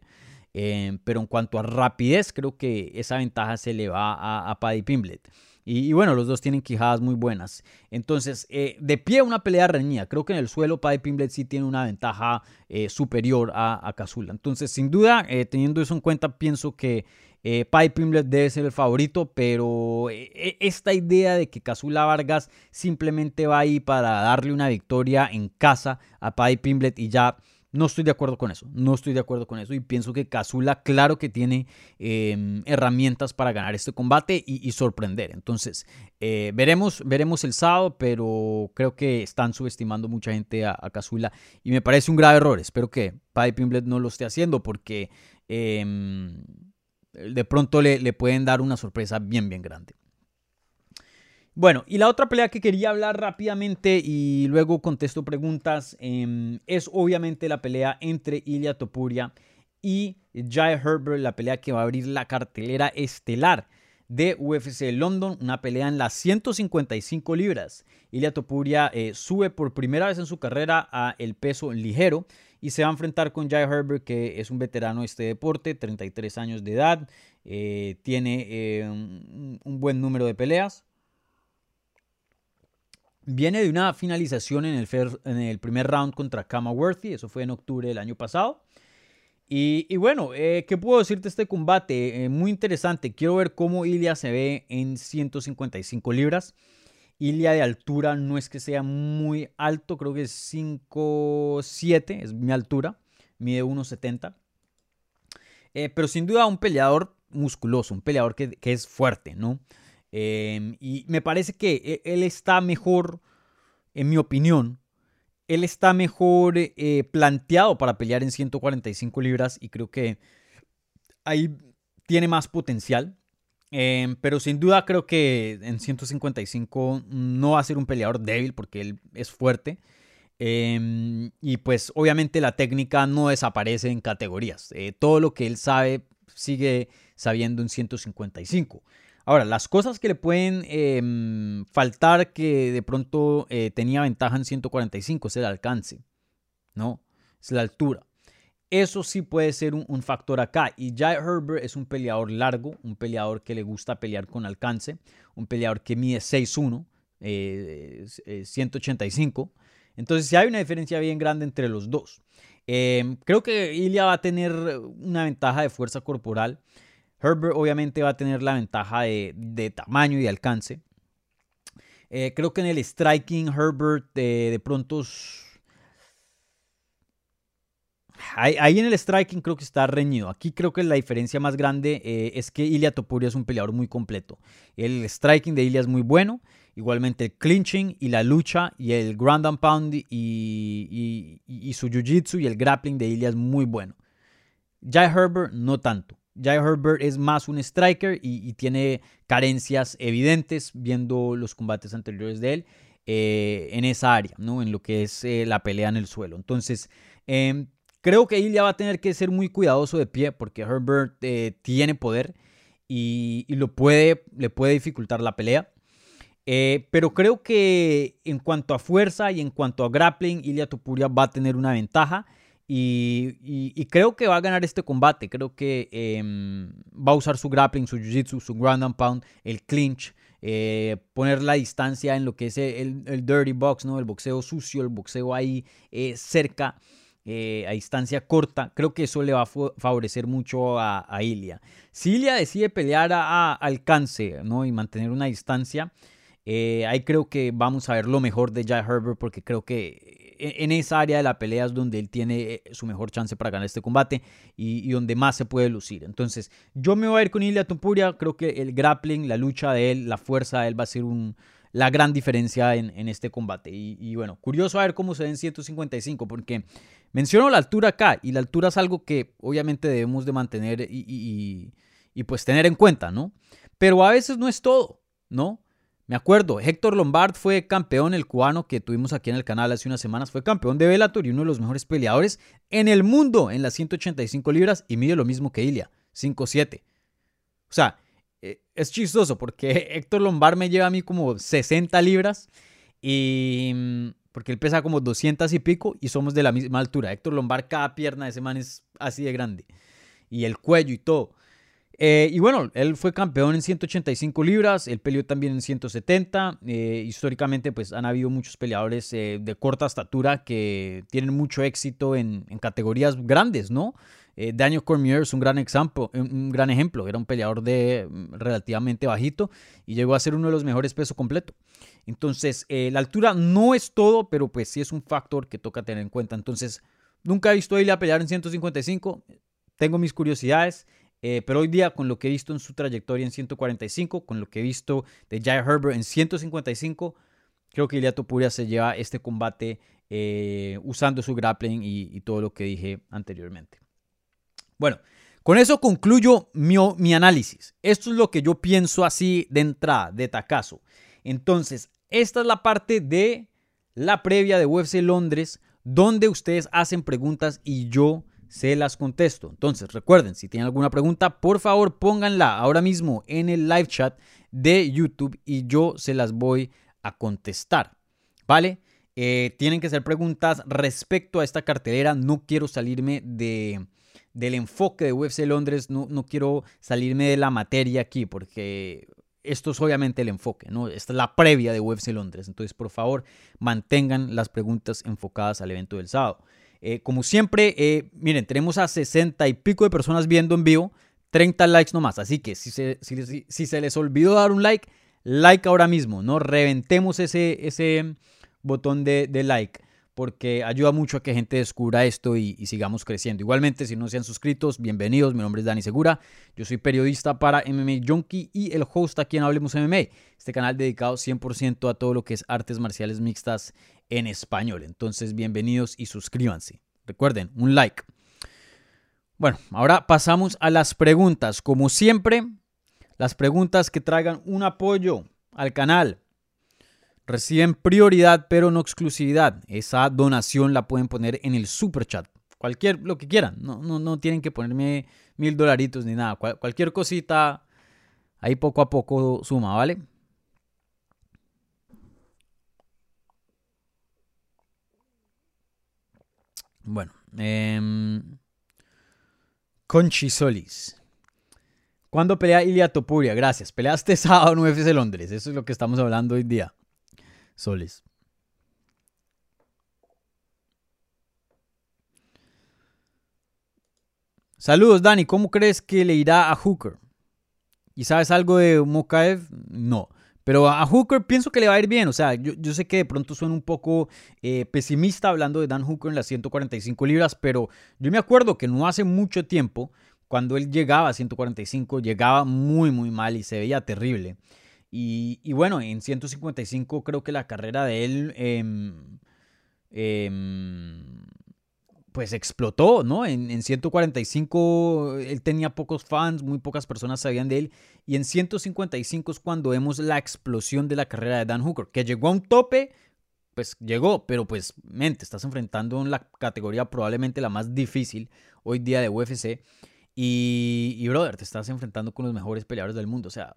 Em, pero en cuanto a rapidez, creo que esa ventaja se le va a, a Paddy Pimblet. Y, bueno, los dos tienen quijadas muy buenas. Entonces, eh, de pie una pelea reñida. Creo que en el suelo Paddy Pimblet sí tiene una ventaja eh, superior a, a Entonces, sin duda, eh, teniendo eso en cuenta, pienso que eh, Paddy Pimblet debe ser el favorito, pero esta idea de que Cazula Vargas simplemente va ahí para darle una victoria en casa a Paddy Pimblet y ya no estoy de acuerdo con eso, no estoy de acuerdo con eso y pienso que Kazula claro que tiene em, herramientas para ganar este combate y, sorprender. Entonces, eh, veremos, veremos el sábado, pero creo que están subestimando mucha gente a, Kazula y me parece un grave error. Espero que Paddy Pimblet no lo esté haciendo porque em, de pronto le pueden dar una sorpresa bien, bien grande. Bueno, y la otra pelea que quería hablar rápidamente y luego contesto preguntas em, es obviamente la pelea entre Ilya Topuria y Jai Herbert, la pelea que va a abrir la cartelera estelar de UFC London, una pelea en las 155 libras. Ilya Topuria eh, sube por primera vez en su carrera a el peso ligero y se va a enfrentar con Jai Herbert, que es un veterano de este deporte, 33 años de edad, eh, tiene eh, un buen número de peleas, Viene de una finalización en el, primer round contra Kama Worthy, eso fue en octubre del año pasado. Y, bueno, eh, ¿qué puedo decirte de este combate? Eh, muy interesante. Quiero ver cómo Ilia se ve en 155 libras. Ilia de altura no es que sea muy alto, creo que es 5'7, es mi altura, mide 1'70. Eh, pero sin duda un peleador musculoso, un peleador que es fuerte, ¿no? Em, y me parece que e, él está mejor, en mi opinión, él está mejor eh, planteado para pelear en 145 libras y creo que ahí tiene más potencial. Em, pero sin duda creo que en 155 no va a ser un peleador débil porque él es fuerte. Em, y pues obviamente la técnica no desaparece en categorías. Eh, todo lo que él sabe sigue sabiendo en 155. Ahora, las cosas que le pueden em, faltar que de pronto eh, tenía ventaja en 145 es el alcance, ¿no? Es la altura. Eso sí puede ser un, factor acá. Y Jai Herbert es un peleador largo, un peleador que le gusta pelear con alcance, un peleador que mide 6'1, 185. Eh, Entonces, sí hay una diferencia bien grande entre los dos. Em, creo que Ilya va a tener una ventaja de fuerza corporal. Herbert obviamente va a tener la ventaja de, tamaño y de alcance. Eh, creo que en el striking Herbert de pronto... Ahí, en el striking creo que está reñido. Aquí creo que la diferencia más grande eh, es que Ilya Topuria es un peleador muy completo. El striking de Ilya es muy bueno. Igualmente el clinching y la lucha y el ground and pound y, y su jiu-jitsu y el grappling de Ilya es muy bueno. Jai Herbert no tanto. Jai Herbert es más un striker y, tiene carencias evidentes viendo los combates anteriores de él eh, en esa área, ¿no? en lo que es eh, la pelea en el suelo. Entonces, em, creo que Ilya va a tener que ser muy cuidadoso de pie porque Herbert eh, tiene poder y, lo puede, le puede dificultar la pelea. pero creo que en cuanto a fuerza y en cuanto a grappling, Ilya Topuria va a tener una ventaja. Y, creo que va a ganar este combate. Creo que em, va a usar su grappling, su jiu-jitsu, su ground and pound, el clinch, eh, poner la distancia en lo que es el, dirty box, ¿no? el boxeo sucio, el boxeo ahí eh, cerca, eh, a distancia corta. Creo que eso le va a favorecer mucho a, a Ilia. Si Ilia decide pelear a, alcance ¿no? y mantener una distancia, ahí creo que vamos a ver lo mejor de Jai Herbert porque creo que en esa área de la pelea es donde él tiene eh, su mejor chance para ganar este combate y, donde más se puede lucir. Entonces, yo me voy a ir con Ilya Topuria. Creo que el grappling, la lucha de él, la fuerza de él va a ser un, la gran diferencia en, este combate. Y, bueno, curioso a ver cómo se ve en 155, porque menciono la altura acá y la altura es algo que obviamente debemos de mantener y, y pues tener en cuenta, ¿no? Pero a veces no es todo, ¿no? Me acuerdo, Héctor Lombard fue campeón, el cubano que tuvimos aquí en el canal hace unas semanas, fue campeón de Bellator y uno de los mejores peleadores en el mundo en las 185 libras y mide lo mismo que Ilia, 5'7". O sea, eh, es chistoso porque Héctor Lombard me lleva a mí como 60 libras y mm, porque él pesa como 200 y pico y somos de la misma altura. Héctor Lombard, cada pierna de ese man es así de grande y el cuello y todo. Eh, y bueno, él fue campeón en 185 libras, él peleó también en 170. Eh, históricamente, pues han habido muchos peleadores eh, de corta estatura que tienen mucho éxito en, categorías grandes, ¿no? Daniel Cormier es un gran, ejemplo, un gran ejemplo, era un peleador de mm, relativamente bajito y llegó a ser uno de los mejores peso completo. Entonces, la altura no es todo, pero pues sí es un factor que toca tener en cuenta. Entonces, nunca he visto a él a pelear en 155, tengo mis curiosidades. Eh, pero hoy día, con lo que he visto en su trayectoria en 145, con lo que he visto de Jai Herbert en 155, creo que Ilia Topuria se lleva este combate eh, usando su grappling y, todo lo que dije anteriormente. Bueno, con eso concluyo mi, mi, análisis. Esto es lo que yo pienso así de entrada, de tacazo. Entonces, esta es la parte de la previa de UFC Londres, donde ustedes hacen preguntas y yo se las contesto. Entonces, recuerden, si tienen alguna pregunta, por favor pónganla ahora mismo en el live chat de YouTube y yo se las voy a contestar. ¿Vale? Eh, tienen que ser preguntas respecto a esta cartelera. No quiero salirme de, del enfoque de UFC Londres, no, no quiero salirme de la materia aquí porque esto es obviamente el enfoque, ¿no? Esta es la previa de UFC Londres. Entonces, por favor, mantengan las preguntas enfocadas al evento del sábado. Eh, como siempre, eh, miren, tenemos a 60 y pico de personas viendo en vivo, 30 likes nomás. Así que si se, les olvidó dar un like, like ahora mismo, ¿no? Reventemos ese, botón de, like porque ayuda mucho a que gente descubra esto y, sigamos creciendo. Igualmente, si no se han suscrito, bienvenidos. Mi nombre es Dani Segura. Yo soy periodista para MMA Junkie y el host aquí en Hablemos MMA, este canal dedicado 100% a todo lo que es artes marciales mixtas en español. Entonces, bienvenidos y suscríbanse. Recuerden, un like. Bueno, ahora pasamos a las preguntas. Como siempre, las preguntas que traigan un apoyo al canal reciben prioridad, pero no exclusividad. Esa donación la pueden poner en el super chat. Cualquier, lo que quieran. No, no, no tienen que ponerme mil dolaritos ni nada. cualquier cosita, ahí poco a poco suma, ¿vale? Bueno, eh, Conchi Solis. ¿Cuándo pelea Ilia Topuria? Gracias. Peleaste sábado en UFC Londres. Eso es lo que estamos hablando hoy día. Solis. Saludos, Dani. ¿Cómo crees que le irá a Hooker? ¿Y sabes algo de Mokaev? No. Pero a Hooker pienso que le va a ir bien. O sea, yo, sé que de pronto suena un poco eh, pesimista hablando de Dan Hooker en las 145 libras, pero yo me acuerdo que no hace mucho tiempo, cuando él llegaba a 145, llegaba muy, muy mal y se veía terrible. Y, bueno, en 155 creo que la carrera de él... Em, em, pues explotó, ¿no? En, 145 él tenía pocos fans, muy pocas personas sabían de él. Y en 155 es cuando vemos la explosión de la carrera de Dan Hooker, que llegó a un tope, pues llegó, pero pues, mente, estás enfrentando en la categoría probablemente la más difícil hoy día de UFC. Y, y brother, te estás enfrentando con los mejores peleadores del mundo. O sea,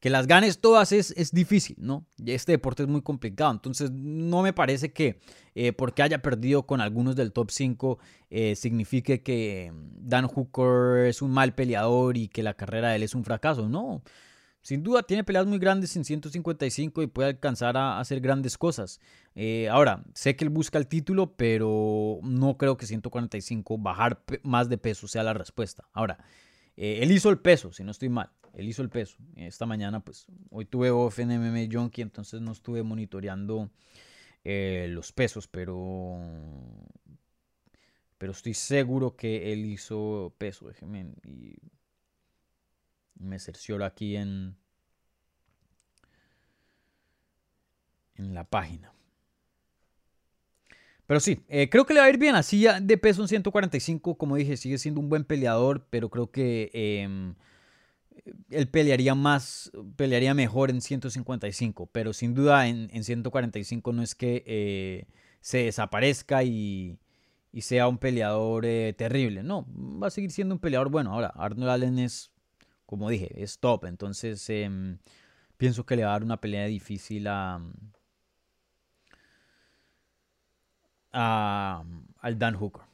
que las ganes todas es, es difícil, ¿no? Este deporte es muy complicado, entonces no me parece que eh, porque haya perdido con algunos del top 5 eh, signifique que Dan Hooker es un mal peleador y que la carrera de él es un fracaso, no. Sin duda tiene peleas muy grandes en 155 y puede alcanzar a hacer grandes cosas. Eh, ahora, sé que él busca el título, pero no creo que 145 bajar más de peso sea la respuesta. Ahora, él hizo el peso, si no estoy mal él hizo el peso. Esta mañana, pues, hoy tuve off en entonces no estuve monitoreando eh, los pesos, pero pero estoy seguro que él hizo peso. Déjeme y me cercioro aquí en en la página. Pero sí, eh, creo que le va a ir bien. Así ya de peso en 145, como dije, sigue siendo un buen peleador, pero creo que em, él pelearía más, pelearía mejor en 155. Pero sin duda en, 145 no es que eh, se desaparezca y, sea un peleador eh, terrible. No, va a seguir siendo un peleador bueno. Ahora, Arnold Allen es, como dije, es top. Entonces em, pienso que le va a dar una pelea difícil a al Dan Hooker.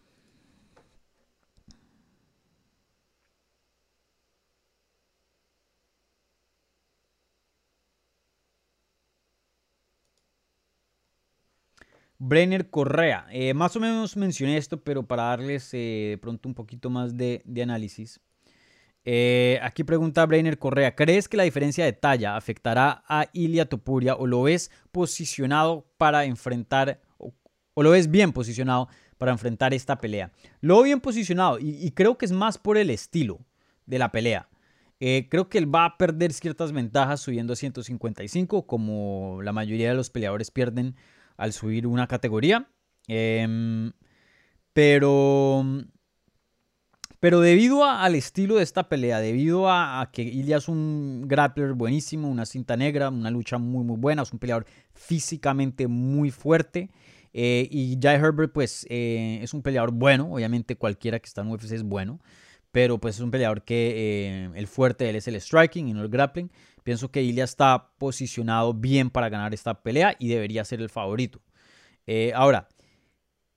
Brenner Correa. Eh, más o menos mencioné esto, pero para darles eh, de pronto un poquito más de, análisis. Eh, aquí pregunta Brenner Correa, ¿crees que la diferencia de talla afectará a Ilia Topuria o lo ves posicionado para enfrentar o lo ves bien posicionado para enfrentar esta pelea. Lo veo bien posicionado y, creo que es más por el estilo de la pelea. Eh, creo que él va a perder ciertas ventajas subiendo a 155, como la mayoría de los peleadores pierden al subir una categoría. Em, pero, pero debido al estilo de esta pelea, debido a, que Ilya es un grappler buenísimo, una cinta negra, una lucha muy muy buena, es un peleador físicamente muy fuerte. Eh, y Jai Herbert, pues, eh, es un peleador bueno. Obviamente, cualquiera que está en UFC es bueno. Pero, pues, es un peleador que eh, el fuerte de él es el striking y no el grappling. Pienso que Ilya está posicionado bien para ganar esta pelea y debería ser el favorito. ahora,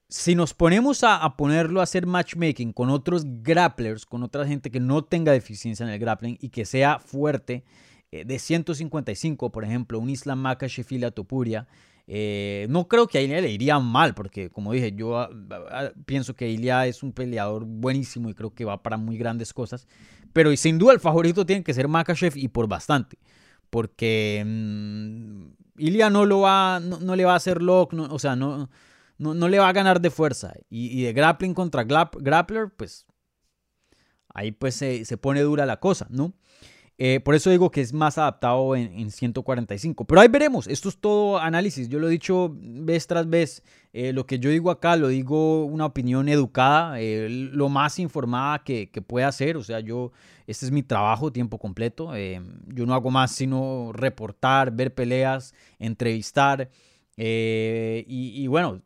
si nos ponemos a, ponerlo a hacer matchmaking con otros grapplers, con otra gente que no tenga deficiencia en el grappling y que sea fuerte, de 155, por ejemplo, un Islam y Topuria, eh, no creo que a Ilya le iría mal, porque como dije, yo ah, ah, pienso que Ilya es un peleador buenísimo y creo que va para muy grandes cosas. Pero sin duda el favorito tiene que ser Makachev y por bastante. Porque mm, Ilya no, lo va, no, le va a hacer lock, o sea, no, no, le va a ganar de fuerza. Y, de grappling contra grappler, pues ahí pues se, se pone dura la cosa, ¿no? Eh, por eso digo que es más adaptado en, 145. Pero ahí veremos. Esto es todo análisis. Yo lo he dicho vez tras vez. Eh, lo que yo digo acá lo digo una opinión educada, eh, lo más informada que, pueda ser. O sea, yo, este es mi trabajo tiempo completo. yo no hago más sino reportar, ver peleas, entrevistar. Y, bueno,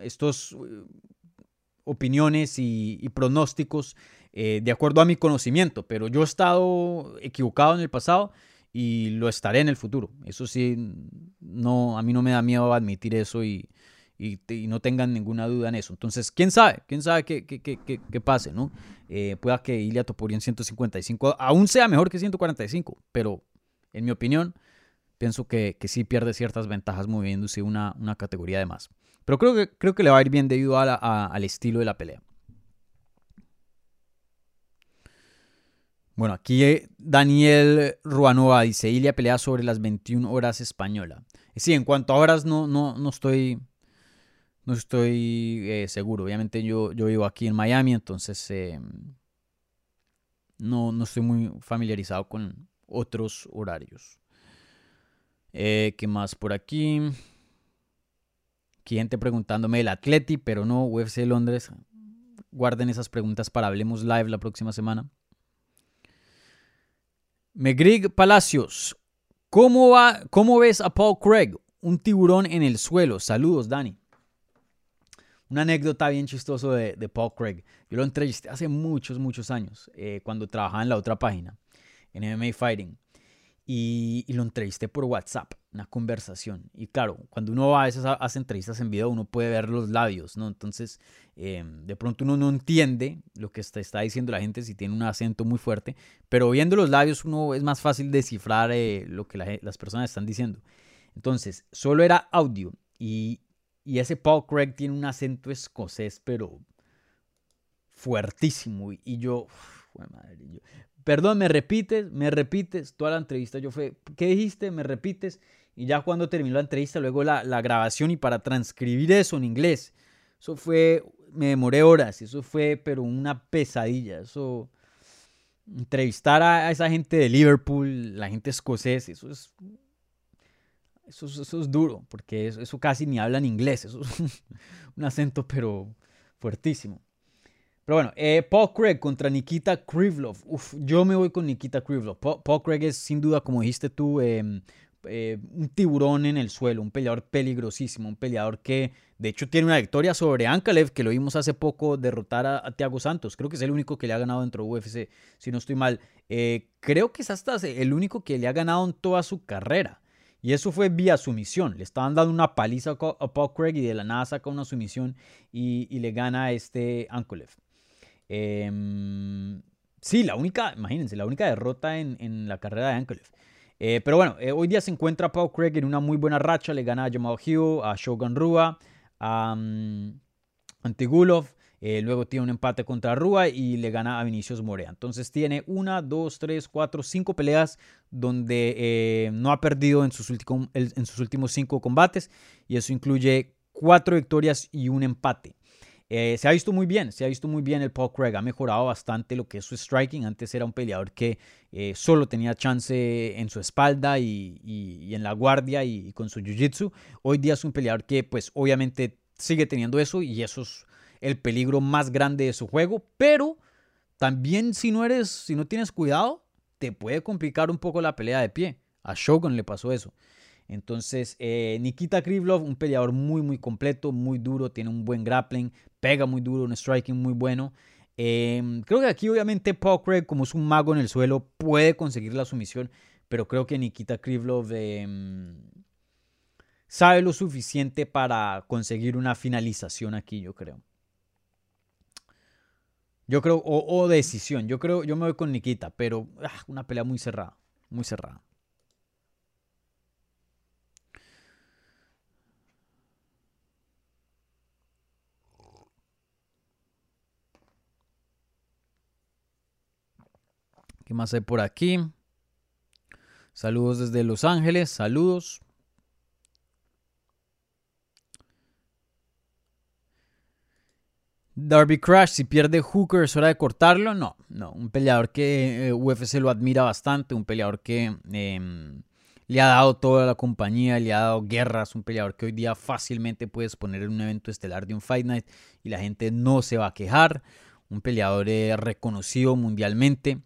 estos opiniones y pronósticos eh, de acuerdo a mi conocimiento, pero yo he estado equivocado en el pasado y lo estaré en el futuro. Eso sí, no, a mí no me da miedo admitir eso y, no tengan ninguna duda en eso. Entonces, quién sabe, quién sabe qué, qué, pase, ¿no? Eh, pueda que Ilia Topuria en 155 aún sea mejor que 145, pero en mi opinión, pienso que, que sí pierde ciertas ventajas moviéndose una, una categoría de más. Pero creo que, creo que le va a ir bien debido al estilo de la pelea. Bueno, aquí eh, Daniel Ruanova dice, Ilia pelea sobre las 21 horas española. Sí, en cuanto a horas no, no, no estoy, no estoy eh, seguro. Obviamente yo, yo vivo aquí en Miami, entonces eh, no, no estoy muy familiarizado con otros horarios. ¿Qué más por aquí? Aquí gente preguntándome el Atleti, pero no, UFC Londres. Guarden esas preguntas para Hablemos Live la próxima semana. Megrig Palacios, ¿cómo, va, ¿cómo ves a Paul Craig? Un tiburón en el suelo. Saludos, Dani. Una anécdota bien chistosa de, Paul Craig. Yo lo entrevisté hace muchos, muchos años, eh, cuando trabajaba en la otra página, en MMA Fighting y, lo entrevisté por WhatsApp, una conversación. Y claro, cuando uno a veces hace entrevistas en video, uno puede ver los labios, ¿no? Entonces, em, de pronto uno no entiende lo que está, diciendo la gente si tiene un acento muy fuerte, pero viendo los labios uno es más fácil descifrar eh, lo que las personas están diciendo. Entonces, solo era audio y, y ese Paul Craig tiene un acento escocés, pero fuertísimo. Y yo, madre, yo Perdón, me repites, me repites. Toda la entrevista yo fue, ¿qué dijiste? Me repites. Y ya cuando terminó la entrevista, luego la, la grabación y para transcribir eso en inglés, eso fue, me demoré horas, eso fue, pero una pesadilla. Eso, entrevistar a, esa gente de Liverpool, la gente escocesa, eso es, eso, eso es duro, porque eso, eso, casi ni hablan inglés, eso es un acento, pero fuertísimo. Pero bueno, eh, Paul Craig contra Nikita Krivlov. Uf, yo me voy con Nikita Krivlov. Paul, Craig es sin duda, como dijiste tú, em, eh, un tiburón en el suelo, un peleador peligrosísimo, un peleador que de hecho tiene una victoria sobre Ankalev, que lo vimos hace poco derrotar a, Thiago Santos. Creo que es el único que le ha ganado dentro de UFC, si no estoy mal. Eh, creo que es hasta el único que le ha ganado en toda su carrera. Y eso fue vía sumisión. Le estaban dando una paliza a Paul Craig y de la nada saca una sumisión y, le gana a este Ankalev. Em, sí, la única, imagínense, la única derrota en, en la carrera de Ankalev. Eh, pero bueno, eh, hoy día se encuentra Paul Craig en una muy buena racha. Le gana a Jamal Hill, a Shogun Rua, a um, Antigulov. Eh, luego tiene un empate contra Rua y le gana a Vinicius Morea. Entonces tiene una, dos, tres, cuatro, cinco peleas donde no ha perdido en sus, en sus últimos cinco combates. Y eso incluye cuatro victorias y un empate. Eh, se ha visto muy bien, se ha visto muy bien el Paul Craig, ha mejorado bastante lo que es su striking. Antes era un peleador que eh, solo tenía chance en su espalda y, en la guardia y, con su jiu-jitsu. Hoy día es un peleador que pues obviamente sigue teniendo eso y eso es el peligro más grande de su juego, pero también si no eres, si no tienes cuidado, te puede complicar un poco la pelea de pie. A Shogun le pasó eso. Entonces, eh, Nikita Krivlov, un peleador muy, muy completo, muy duro, tiene un buen grappling, pega muy duro, un striking muy bueno. Em, creo que aquí, obviamente, Paul como es un mago en el suelo, puede conseguir la sumisión, pero creo que Nikita Krivlov em, sabe lo suficiente para conseguir una finalización aquí, yo creo. Yo creo, o, decisión. Yo creo, yo me voy con Nikita, pero ah, una pelea muy cerrada, muy cerrada. ¿Qué más hay por aquí? Saludos desde Los Ángeles, saludos. Darby Crash, si pierde Hooker, ¿es hora de cortarlo? No, no. Un peleador que eh, UFC lo admira bastante, un peleador que em, le ha dado toda la compañía, le ha dado guerras, un peleador que hoy día fácilmente puedes poner en un evento estelar de un Fight Night y la gente no se va a quejar. Un peleador eh, reconocido mundialmente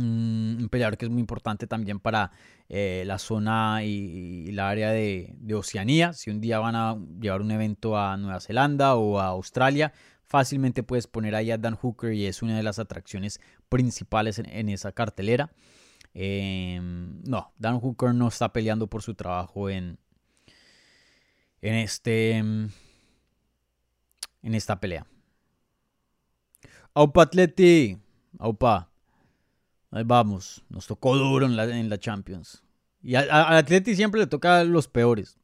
un peleador que es muy importante también para eh, la zona y, la área de, Oceanía. Si un día van a llevar un evento a Nueva Zelanda o a Australia, fácilmente puedes poner ahí a Dan Hooker y es una de las atracciones principales en, esa cartelera. Em, no, Dan Hooker no está peleando por su trabajo en, en, este, en esta pelea. Aupa Atleti, Aupa. Ahí vamos. Nos tocó duro en la, Champions. Y al, Atleti siempre le toca los peores.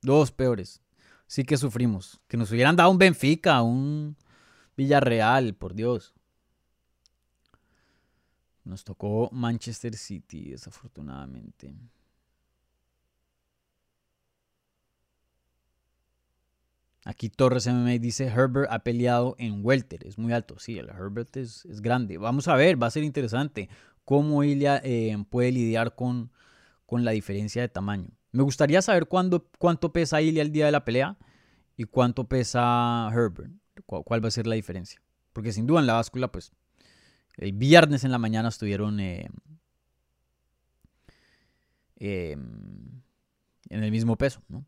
Dos peores. Sí que sufrimos. Que nos hubieran dado un Benfica, un Villarreal, por Dios. Nos tocó Manchester City, desafortunadamente. Aquí Torres MMA dice, Herbert ha peleado en welter, es muy alto. Sí, el Herbert es, grande. Vamos a ver, va a ser interesante cómo Ilya eh, puede lidiar con, con, la diferencia de tamaño. Me gustaría saber cuánto pesa Ilya el día de la pelea y cuánto pesa Herbert. ¿Cuál, va a ser la diferencia? Porque sin duda en la báscula, pues, el viernes en la mañana estuvieron eh, em, en el mismo peso, ¿no?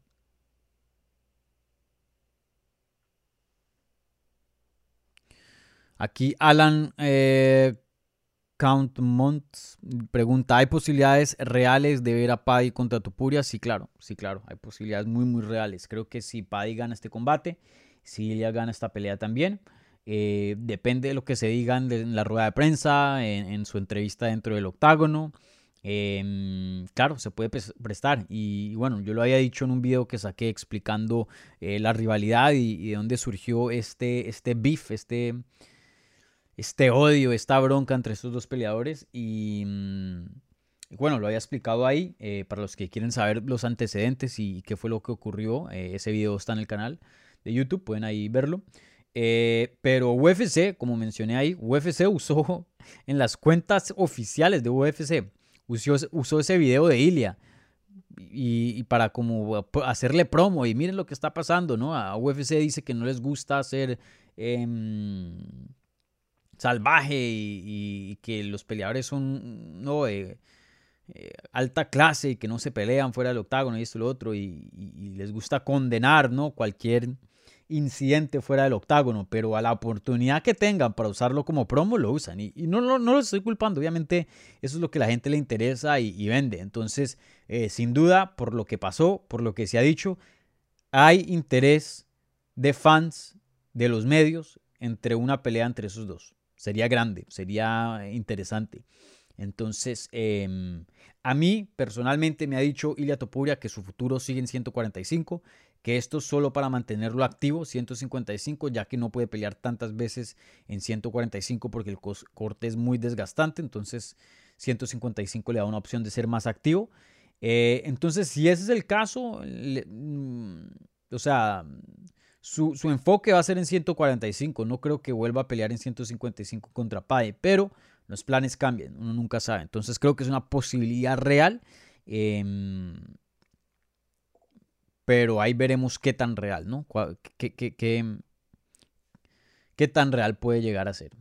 Aquí Alan eh, Count Monts pregunta, ¿hay posibilidades reales de ver a Paddy contra Tupuria? Sí, claro, sí, claro, hay posibilidades muy, muy reales. Creo que si Paddy gana este combate, si ella gana esta pelea también, eh, depende de lo que se digan en la rueda de prensa, en, su entrevista dentro del octágono. Em, claro, se puede prestar. Y, bueno, yo lo había dicho en un video que saqué explicando eh, la rivalidad y, y, de dónde surgió este, este beef, este, este odio, esta bronca entre estos dos peleadores. Y mm, Bueno, lo había explicado ahí. eh, para los que quieren saber los antecedentes y qué fue lo que ocurrió, eh, ese video está en el canal de YouTube, pueden ahí verlo. Eh, pero UFC, como mencioné ahí, UFC usó en las cuentas oficiales de UFC, usó, usó ese video de Ilia y, para como hacerle promo y miren lo que está pasando, ¿no? A UFC dice que no les gusta ser em, salvaje y, que los peleadores son no eh, alta clase y que no se pelean fuera del octágono y esto y lo otro y, les gusta condenar, ¿no? Cualquier incidente fuera del octágono, pero a la oportunidad que tengan para usarlo como promo lo usan y, no, no, no los estoy culpando, obviamente eso es lo que la gente le interesa y, y vende, entonces eh, sin duda por lo que pasó, por lo que se ha dicho, hay interés de fans de los medios entre una pelea entre esos dos. Sería grande, sería interesante. Entonces, em, a mí personalmente me ha dicho Ilia Topuria que su futuro sigue en 145, que esto es solo para mantenerlo activo, 155, ya que no puede pelear tantas veces en 145 porque el corte es muy desgastante, entonces 155 le da una opción de ser más activo. Eh, entonces, si ese es el caso, mm, o sea, su, su enfoque va a ser en 145. No creo que vuelva a pelear en 155 contra Pae, pero los planes cambian, uno nunca sabe. Entonces creo que es una posibilidad real. em, pero ahí veremos qué tan real, ¿no? ¿Qué, qué, qué- qué tan real puede llegar a ser?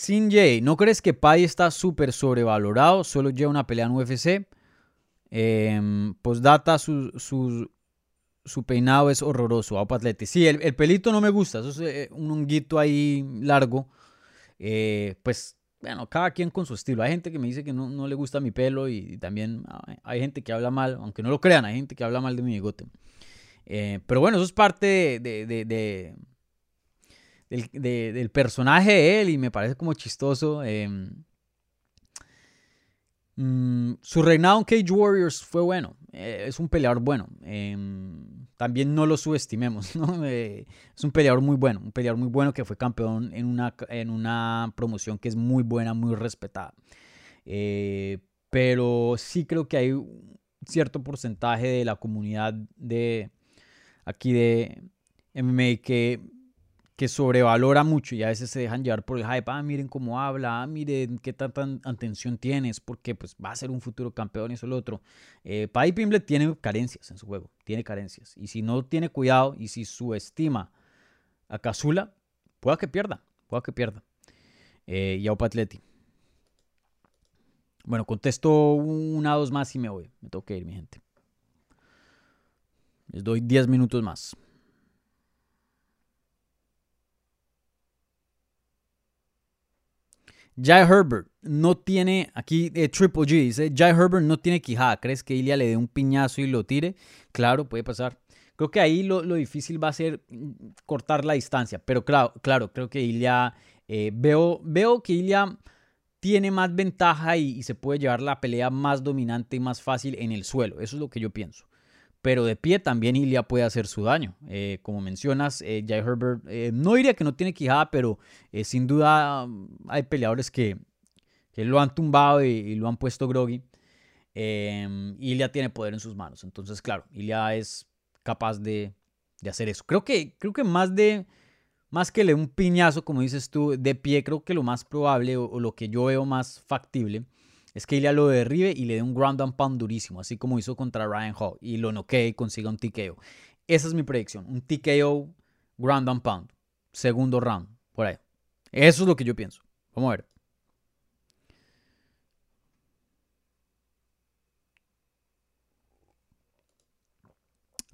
Sin Jay, ¿no crees que Pai está súper sobrevalorado? Solo lleva una pelea en UFC. Eh, postdata, su, su, su peinado es horroroso. Aupa. Sí, el, el pelito no me gusta. Eso es eh, un honguito ahí largo. Eh, pues, bueno, cada quien con su estilo. Hay gente que me dice que no, no le gusta mi pelo y, también hay, gente que habla mal, aunque no lo crean, hay gente que habla mal de mi bigote. Eh, pero bueno, eso es parte de- de- del, de- del personaje de él y me parece como chistoso. eh, mm, su reinado en Cage Warriors fue bueno. eh, es un peleador bueno. eh, también no lo subestimemos. Eh, es un peleador muy bueno. Un peleador muy bueno que fue campeón en una, en una promoción que es muy buena, muy respetada. Eh, pero sí creo que hay cierto porcentaje de la comunidad de aquí de MMA que, que sobrevalora mucho y a veces se dejan llevar por el hype. Ah, miren cómo habla, ah, miren qué tanta atención tienes, porque pues va a ser un futuro campeón y eso y lo otro. Eh, Paddy Pimblett tiene carencias en su juego, tiene carencias. Y si no tiene cuidado y si subestima a Kazula, pueda que pierda, pueda que pierda. Eh, y a. Bueno, contesto una dos más y me voy. Me tengo que ir, mi gente. Les doy 10 minutos más. Jai Herbert no tiene, aquí eh, Triple G dice, Jai Herbert no tiene quijada. ¿Crees que Ilia le dé un piñazo y lo tire? Claro, puede pasar. Creo que ahí lo, difícil va a ser mm, cortar la distancia. Pero claro, claro creo que Ilia, eh, veo, veo que Ilia tiene más ventaja y, y se puede llevar la pelea más dominante y más fácil en el suelo. Eso es lo que yo pienso. Pero de pie también Ilia puede hacer su daño. Eh, como mencionas, eh, Herbert, eh, no diría que no tiene quijada, pero eh, sin duda um, hay peleadores que, que lo han tumbado y, lo han puesto groggy. Eh, Ilia tiene poder en sus manos. Entonces, claro, Ilia es capaz de, de hacer eso. Creo que, creo que más de más que le un piñazo, como dices tú, de pie, creo que lo más probable o, o lo que yo veo más factible es que Ilia lo derribe y le dé un ground and pound durísimo, así como hizo contra Ryan Hall, y lo noquee y consiga un TKO. Esa es mi predicción, un TKO ground and pound, segundo round, por ahí. Eso es lo que yo pienso. Vamos a ver.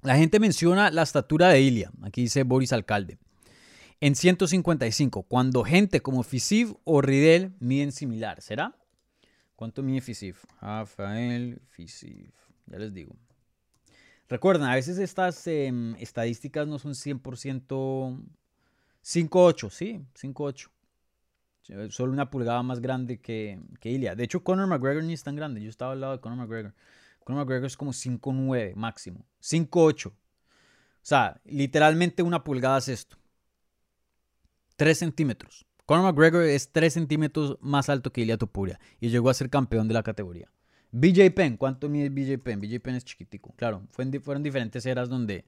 La gente menciona la estatura de Ilia. Aquí dice Boris Alcalde. En 155, cuando gente como Fisiv o Ridel miden similar. ¿Será? ¿Cuánto mide Fisiv? Rafael Fisiv. Ya les digo. Recuerden, a veces estas eh, estadísticas no son 100% 5'8, ¿sí? 5'8. Solo una pulgada más grande que, que Ilia. De hecho, Conor McGregor ni es tan grande. Yo estaba al lado de Conor McGregor. Conor McGregor es como 5'9 máximo. 5'8. O sea, literalmente una pulgada es esto. 3 centímetros. Conor McGregor es 3 centímetros más alto que Ilia Topuria y llegó a ser campeón de la categoría. BJ Penn, ¿cuánto mide BJ Penn? BJ Penn es chiquitico. Claro, fueron diferentes eras donde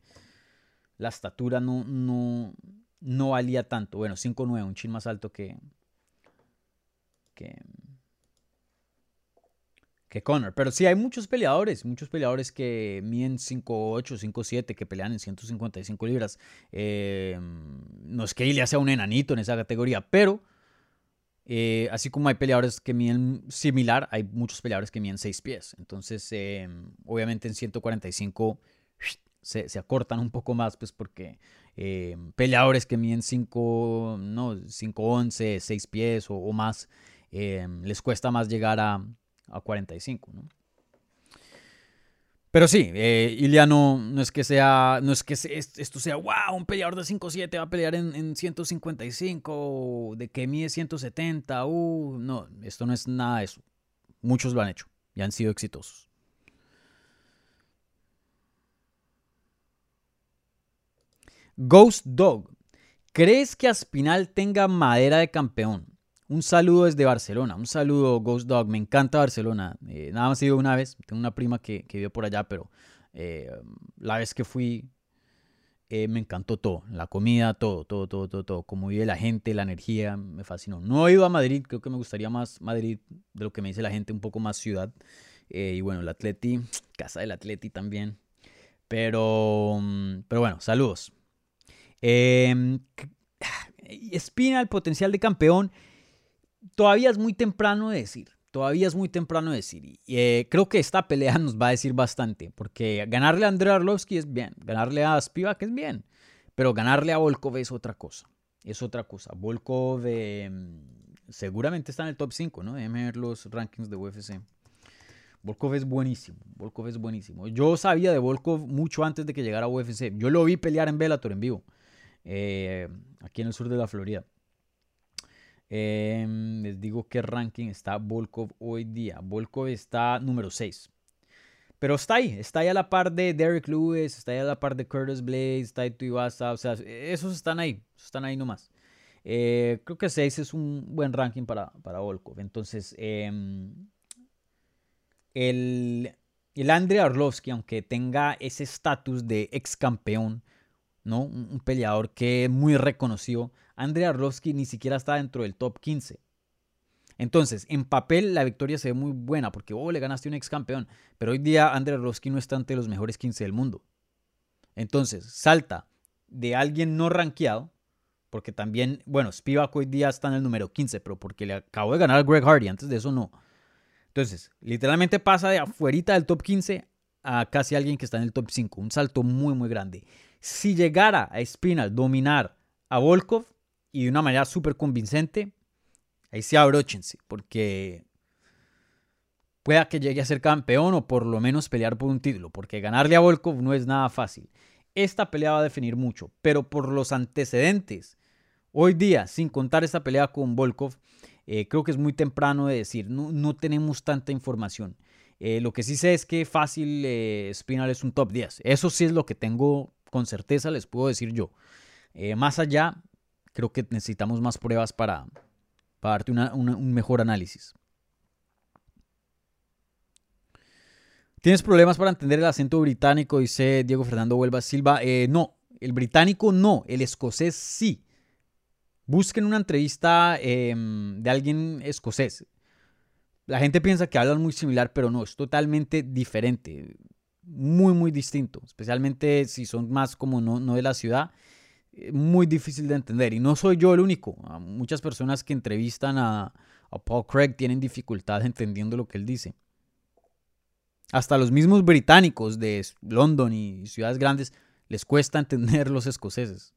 la estatura no, no, no valía tanto. Bueno, 5'9, un chin más alto que, que, que Conor. Pero sí hay muchos peleadores, muchos peleadores que miden 5'8, 5'7, que pelean en 155 libras. Eh, no es que Ilya sea un enanito en esa categoría, pero eh, así como hay peleadores que miden similar, hay muchos peleadores que miden 6 pies. Entonces, eh, obviamente en 145 se, se, acortan un poco más, pues porque peleadores que miden 5, no, 5'11, 6 pies o más, les cuesta más llegar a a 45, ¿no? Pero sí, eh, Ilia no, es que sea, no es que esto sea, wow, un peleador de 5'7 va a pelear en, en 155, de que mide 170, uh, no, esto no es nada de eso. Muchos lo han hecho y han sido exitosos. Ghost Dog, ¿crees que Aspinal tenga madera de campeón? Un saludo desde Barcelona, un saludo Ghost Dog, me encanta Barcelona. Eh, nada más he ido una vez, tengo una prima que, que vive por allá, pero eh, la vez que fui eh, me encantó todo, la comida, todo, todo, todo, todo, todo, como vive la gente, la energía, me fascinó. No he ido a Madrid, creo que me gustaría más Madrid de lo que me dice la gente, un poco más ciudad. y bueno, el Atleti, casa del Atleti también. Pero, pero bueno, saludos. Em, Espina, el potencial de campeón todavía es muy temprano de decir. Todavía es muy temprano de decir. Y eh, creo que esta pelea nos va a decir bastante. Porque ganarle a Andrei Arlovsky es bien. Ganarle a Spivak es bien. Pero ganarle a Volkov es otra cosa. Es otra cosa. Volkov em, seguramente está en el top 5, ¿no? Déjenme ver los rankings de UFC. Volkov es buenísimo. Volkov es buenísimo. Yo sabía de Volkov mucho antes de que llegara a UFC. Yo lo vi pelear en Bellator en vivo. Eh, aquí en el sur de la Florida. Em, les digo qué ranking está Volkov hoy día. Volkov está número 6. Pero está ahí, está ahí a la par de Derek Lewis, está ahí a la par de Curtis Blaze, Taito Iwasa, o sea, esos están ahí, están ahí nomás. Eh, creo que 6 es un buen ranking para, para Volkov. Entonces, em, el, el Andrei Arlovsky, aunque tenga ese estatus de ex campeón, ¿no? Un, peleador que es muy reconocido. Andrei Arlovsky ni siquiera está dentro del top 15. Entonces, en papel la victoria se ve muy buena porque oh, le ganaste a un ex campeón. Pero hoy día Andrei Arlovsky no está entre los mejores 15 del mundo. Entonces, salta de alguien no rankeado, porque también, bueno, Spivak hoy día está en el número 15, pero porque le acabó de ganar a Greg Hardy, antes de eso no. Entonces, literalmente pasa de afuerita del top 15 a casi alguien que está en el top 5. Un salto muy, muy grande. Si llegara a Spinal dominar a Volkov y de una manera súper convincente, ahí sí abróchense, porque pueda que llegue a ser campeón o por lo menos pelear por un título, porque ganarle a Volkov no es nada fácil. Esta pelea va a definir mucho, pero por los antecedentes, hoy día, sin contar esta pelea con Volkov, eh, creo que es muy temprano de decir, no, no tenemos tanta información. Eh, lo que sí sé es que fácil eh, Spinal es un top 10. Eso sí es lo que tengo con certeza, les puedo decir yo. Eh, más allá, creo que necesitamos más pruebas para, darte un mejor análisis. ¿Tienes problemas para entender el acento británico? Dice Diego Fernando Huelva Silva. no, el británico no, el escocés sí. Busquen una entrevista em, de alguien escocés. La gente piensa que hablan muy similar, pero no, es totalmente diferente. Muy, muy distinto. Especialmente si son más como no, no de la ciudad. Eh, muy difícil de entender. Y no soy yo el único. Muchas personas que entrevistan a, a Paul Craig tienen dificultad entendiendo lo que él dice. Hasta los mismos británicos de London y ciudades grandes les cuesta entender los escoceses.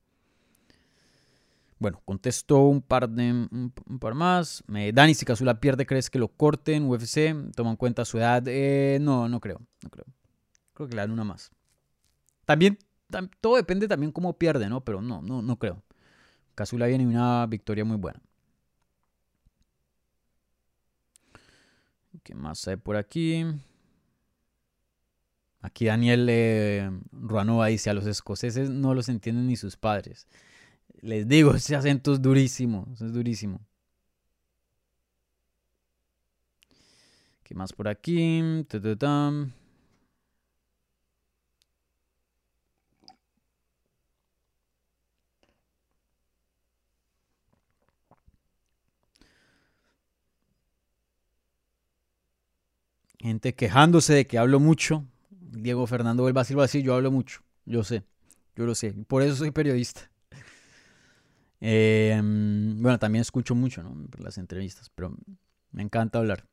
Bueno, contesto un par, de, par más. Dani, si Casula pierde, ¿crees que lo corten? UFC, toma en cuenta su edad. Eh, no, no creo. No creo. Creo que le dan una más. También, todo depende también cómo pierde, ¿no? Pero no, no, no creo. Casula viene una victoria muy buena. ¿Qué más hay por aquí? Aquí Daniel eh, Ruanova dice, a los escoceses no los entienden ni sus padres. Les digo, ese acento es durísimo, es durísimo. ¿Qué más por aquí? Gente quejándose de que hablo mucho. Diego Fernando vuelve a decirlo así, yo hablo mucho. Yo sé, yo lo sé. Por eso soy periodista. Em, bueno, también escucho mucho, ¿no? Las entrevistas, pero me encanta hablar.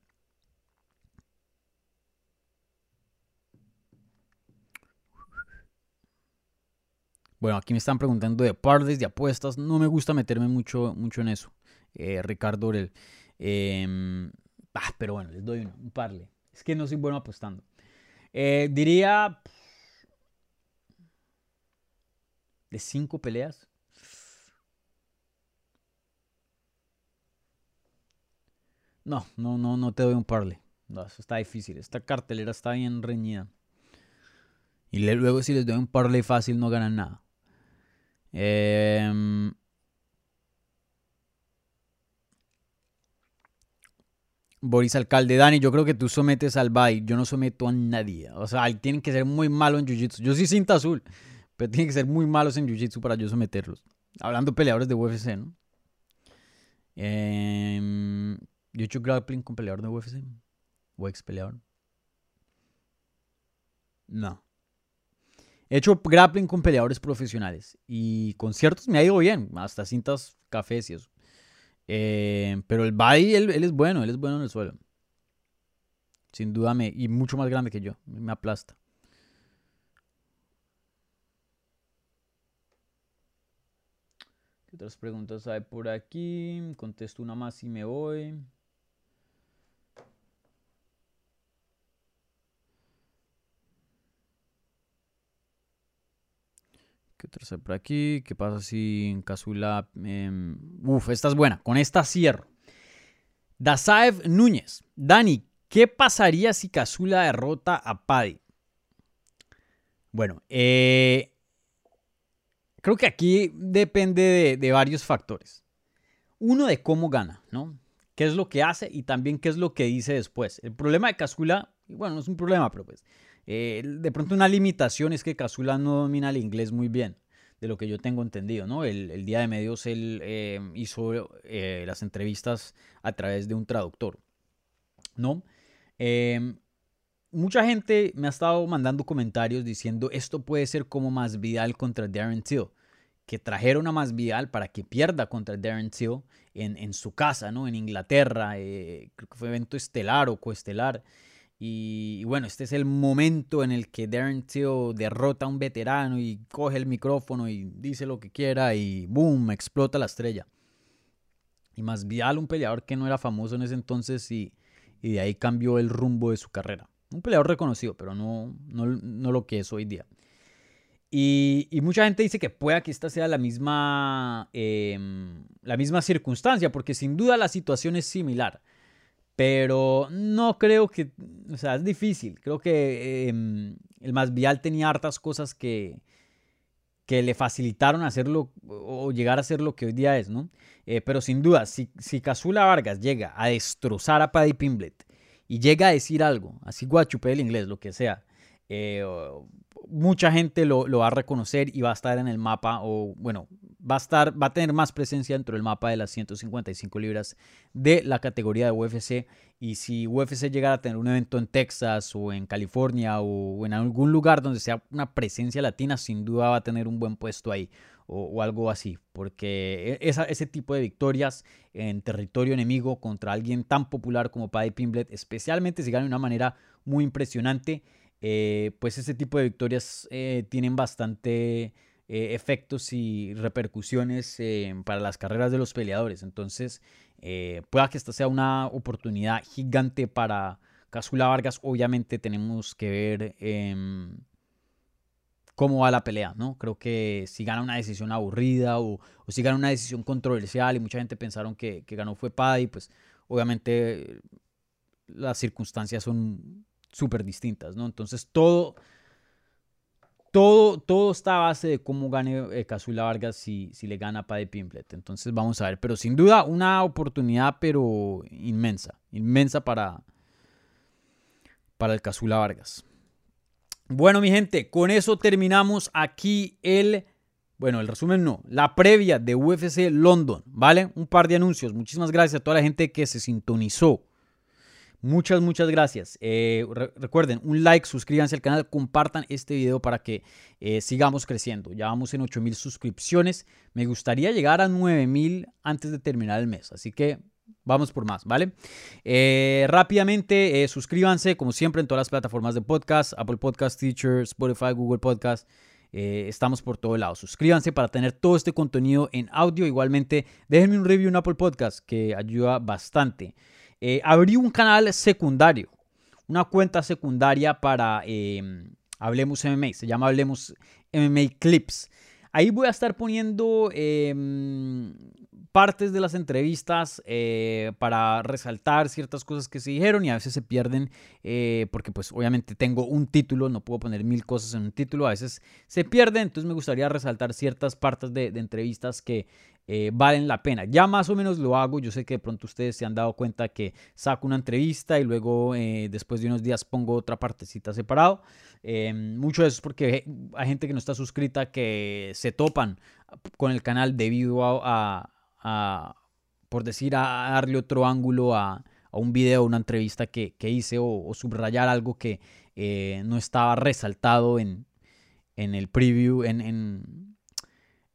Bueno, aquí me están preguntando de pardes, de apuestas. No me gusta meterme mucho, mucho en eso. Eh, Ricardo Orel. Em, ah, pero bueno, les doy un parle. Es que no soy bueno apostando. Eh, diría de cinco peleas. No, no, no, no te doy un parle. No, eso está difícil. Esta cartelera está bien reñida. Y luego si les doy un parle fácil no ganan nada. Eh, Boris Alcalde, Dani, yo creo que tú sometes al Bay, yo no someto a nadie. O sea, tienen que ser muy malos en Jiu-Jitsu. Yo sí cinta azul, pero tienen que ser muy malos en Jiu-Jitsu para yo someterlos. Hablando de peleadores de UFC, ¿no? Eh, yo he hecho grappling con peleador de UFC. O ex peleador. No. He hecho grappling con peleadores profesionales. Y con ciertos me ha ido bien. Hasta cintas cafés y eso. Eh, pero el body, él, es bueno, él es bueno en el suelo. Sin duda, me, y mucho más grande que yo. Me aplasta. ¿Qué otras preguntas hay por aquí? Contesto una más y me voy. ¿Qué tercer por aquí? ¿Qué pasa si en Casula... Em, uf, esta es buena. Con esta cierro. Dasaev Núñez. Dani, ¿qué pasaría si Casula derrota a Paddy? Bueno, eh, creo que aquí depende de, varios factores. Uno de cómo gana, ¿no? ¿Qué es lo que hace y también qué es lo que dice después? El problema de Casula, bueno, no es un problema, pero pues eh, de pronto una limitación es que Casula no domina el inglés muy bien, de lo que yo tengo entendido, ¿no? El, día de medios él eh, hizo eh, las entrevistas a través de un traductor, ¿no? Em, mucha gente me ha estado mandando comentarios diciendo esto puede ser como Masvidal contra Darren Till, que trajeron a Masvidal para que pierda contra Darren Till en, en su casa, ¿no? En Inglaterra, creo que fue evento estelar o coestelar. Y, bueno, este es el momento en el que Darren Till derrota a un veterano y coge el micrófono y dice lo que quiera y boom, explota la estrella. Y más vial un peleador que no era famoso en ese entonces y, de ahí cambió el rumbo de su carrera. Un peleador reconocido, pero no, no, lo que es hoy día. Y, mucha gente dice que pueda que esta sea la misma, em, la misma circunstancia, porque sin duda la situación es similar. Pero no creo que, o sea, es difícil. Creo que em, el el vial tenía hartas cosas que, que le facilitaron hacerlo o llegar a ser lo que hoy día es, ¿no? Eh, pero sin duda, si, si Casula Vargas llega a destrozar a Paddy Pimblet y llega a decir algo, así guachupe el inglés, lo que sea, eh, mucha gente lo, va a reconocer y va a estar en el mapa, o bueno, va a estar, va a tener más presencia dentro del mapa de las 155 libras de la categoría de UFC. Y si UFC llegara a tener un evento en Texas o en California o en algún lugar donde sea una presencia latina, sin duda va a tener un buen puesto ahí o, algo así. Porque e, ese tipo de victorias en territorio enemigo contra alguien tan popular como Paddy Pimblet, especialmente si gana de una manera muy impresionante, eh, pues ese tipo de victorias eh, tienen bastante eh, efectos y repercusiones para las carreras de los peleadores. Entonces, pueda que esta sea una oportunidad gigante para Casula Vargas. Obviamente tenemos que ver em, cómo va la pelea, ¿no? Creo que si gana una decisión aburrida o, si gana una decisión controversial y mucha gente pensaron que, que ganó fue Paddy, pues obviamente las circunstancias son súper distintas, ¿no? Entonces todo todo, todo está a base de cómo gane eh, Casula Vargas si, si le gana a Paddy Pimplet. Entonces vamos a ver. Pero sin duda una oportunidad, pero inmensa. Inmensa para, para el Casula Vargas. Bueno, mi gente, con eso terminamos aquí el... Bueno, el resumen no, la previa de UFC London, ¿vale? Un par de anuncios. Muchísimas gracias a toda la gente que se sintonizó. Muchas, muchas gracias. Eh, recuerden, un like, suscríbanse al canal, compartan este video para que eh, sigamos creciendo. Ya vamos en 8000 suscripciones. Me gustaría llegar a 9000 antes de terminar el mes. Así que vamos por más, ¿vale? Eh, rápidamente, suscríbanse, como siempre, en todas las plataformas de podcast: Apple Podcast, Teacher, Spotify, Google Podcast. estamos por todos lados. Suscríbanse para tener todo este contenido en audio. Igualmente, déjenme un review en Apple Podcast que ayuda bastante. Eh, abrí un canal secundario, una cuenta secundaria para em, Hablemos MMA, se llama Hablemos MMA Clips. Ahí voy a estar poniendo em, partes de las entrevistas eh, para resaltar ciertas cosas que se dijeron y a veces se pierden eh, porque pues obviamente tengo un título, no puedo poner mil cosas en un título, a veces se pierden, entonces me gustaría resaltar ciertas partes de entrevistas que eh, valen la pena. Ya más o menos lo hago, yo sé que de pronto ustedes se han dado cuenta que saco una entrevista y luego eh, después de unos días pongo otra partecita separado. Eh, mucho de eso es porque hay gente que no está suscrita que se topan con el canal debido a, por decir, a darle otro ángulo a, un video, una entrevista que, hice o, subrayar algo que no estaba resaltado en, en el preview, en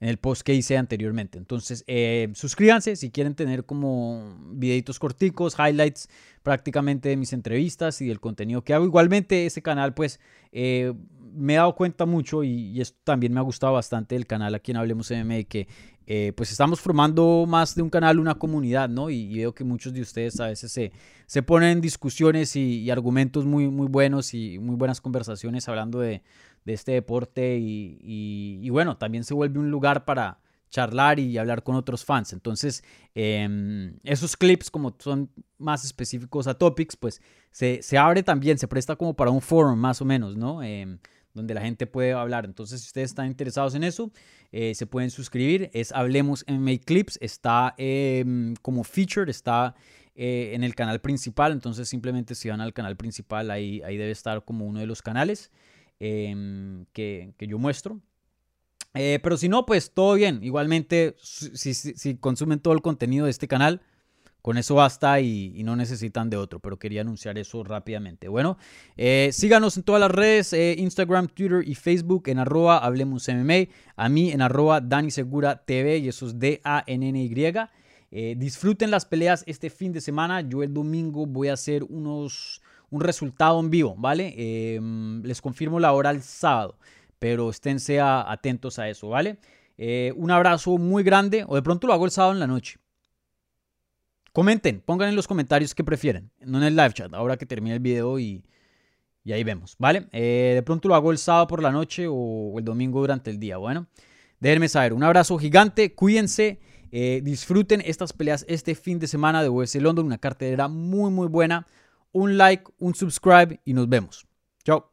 el post que hice anteriormente. Entonces, eh, suscríbanse si quieren tener como videitos corticos, highlights prácticamente de mis entrevistas y del contenido que hago. Igualmente, ese canal, pues, eh, me he dado cuenta mucho y, esto también me ha gustado bastante el canal aquí en Hablemos MM, que eh, pues estamos formando más de un canal, una comunidad, ¿no? Y, veo que muchos de ustedes a veces se, se ponen discusiones y, argumentos muy, muy buenos y muy buenas conversaciones hablando de, de este deporte y, bueno, también se vuelve un lugar para charlar y hablar con otros fans. Entonces, em, esos clips, como son más específicos a topics, pues se, abre también, se presta como para un forum más o menos, ¿no? Em, donde la gente puede hablar. Entonces, si ustedes están interesados en eso, eh, se pueden suscribir. Es Hablemos MMA Clips, está em, como featured, está eh, en el canal principal. Entonces, simplemente si van al canal principal, ahí, ahí debe estar como uno de los canales. Em, que, yo muestro. Eh, pero si no, pues todo bien. Igualmente, si, consumen todo el contenido de este canal, con eso basta y, no necesitan de otro. Pero quería anunciar eso rápidamente. Bueno, eh, síganos en todas las redes, eh, Instagram, Twitter y Facebook en arroba Hablemos MMA. A mí en arroba Dani Segura TV y eso es D-A-N-N-Y. disfruten las peleas este fin de semana. Yo el domingo voy a hacer unos un resultado en vivo, ¿vale? Em, les confirmo la hora el sábado, pero esténse atentos a eso, ¿vale? Eh, un abrazo muy grande, o de pronto lo hago el sábado en la noche. Comenten, pongan en los comentarios qué prefieren, no en el live chat, ahora que termine el video y, ahí vemos, ¿vale? Eh, de pronto lo hago el sábado por la noche o, el domingo durante el día, bueno. Déjenme saber, un abrazo gigante, cuídense, eh, disfruten estas peleas este fin de semana de UFC London, una cartelera muy muy buena un like, un subscribe y nos vemos. Chao.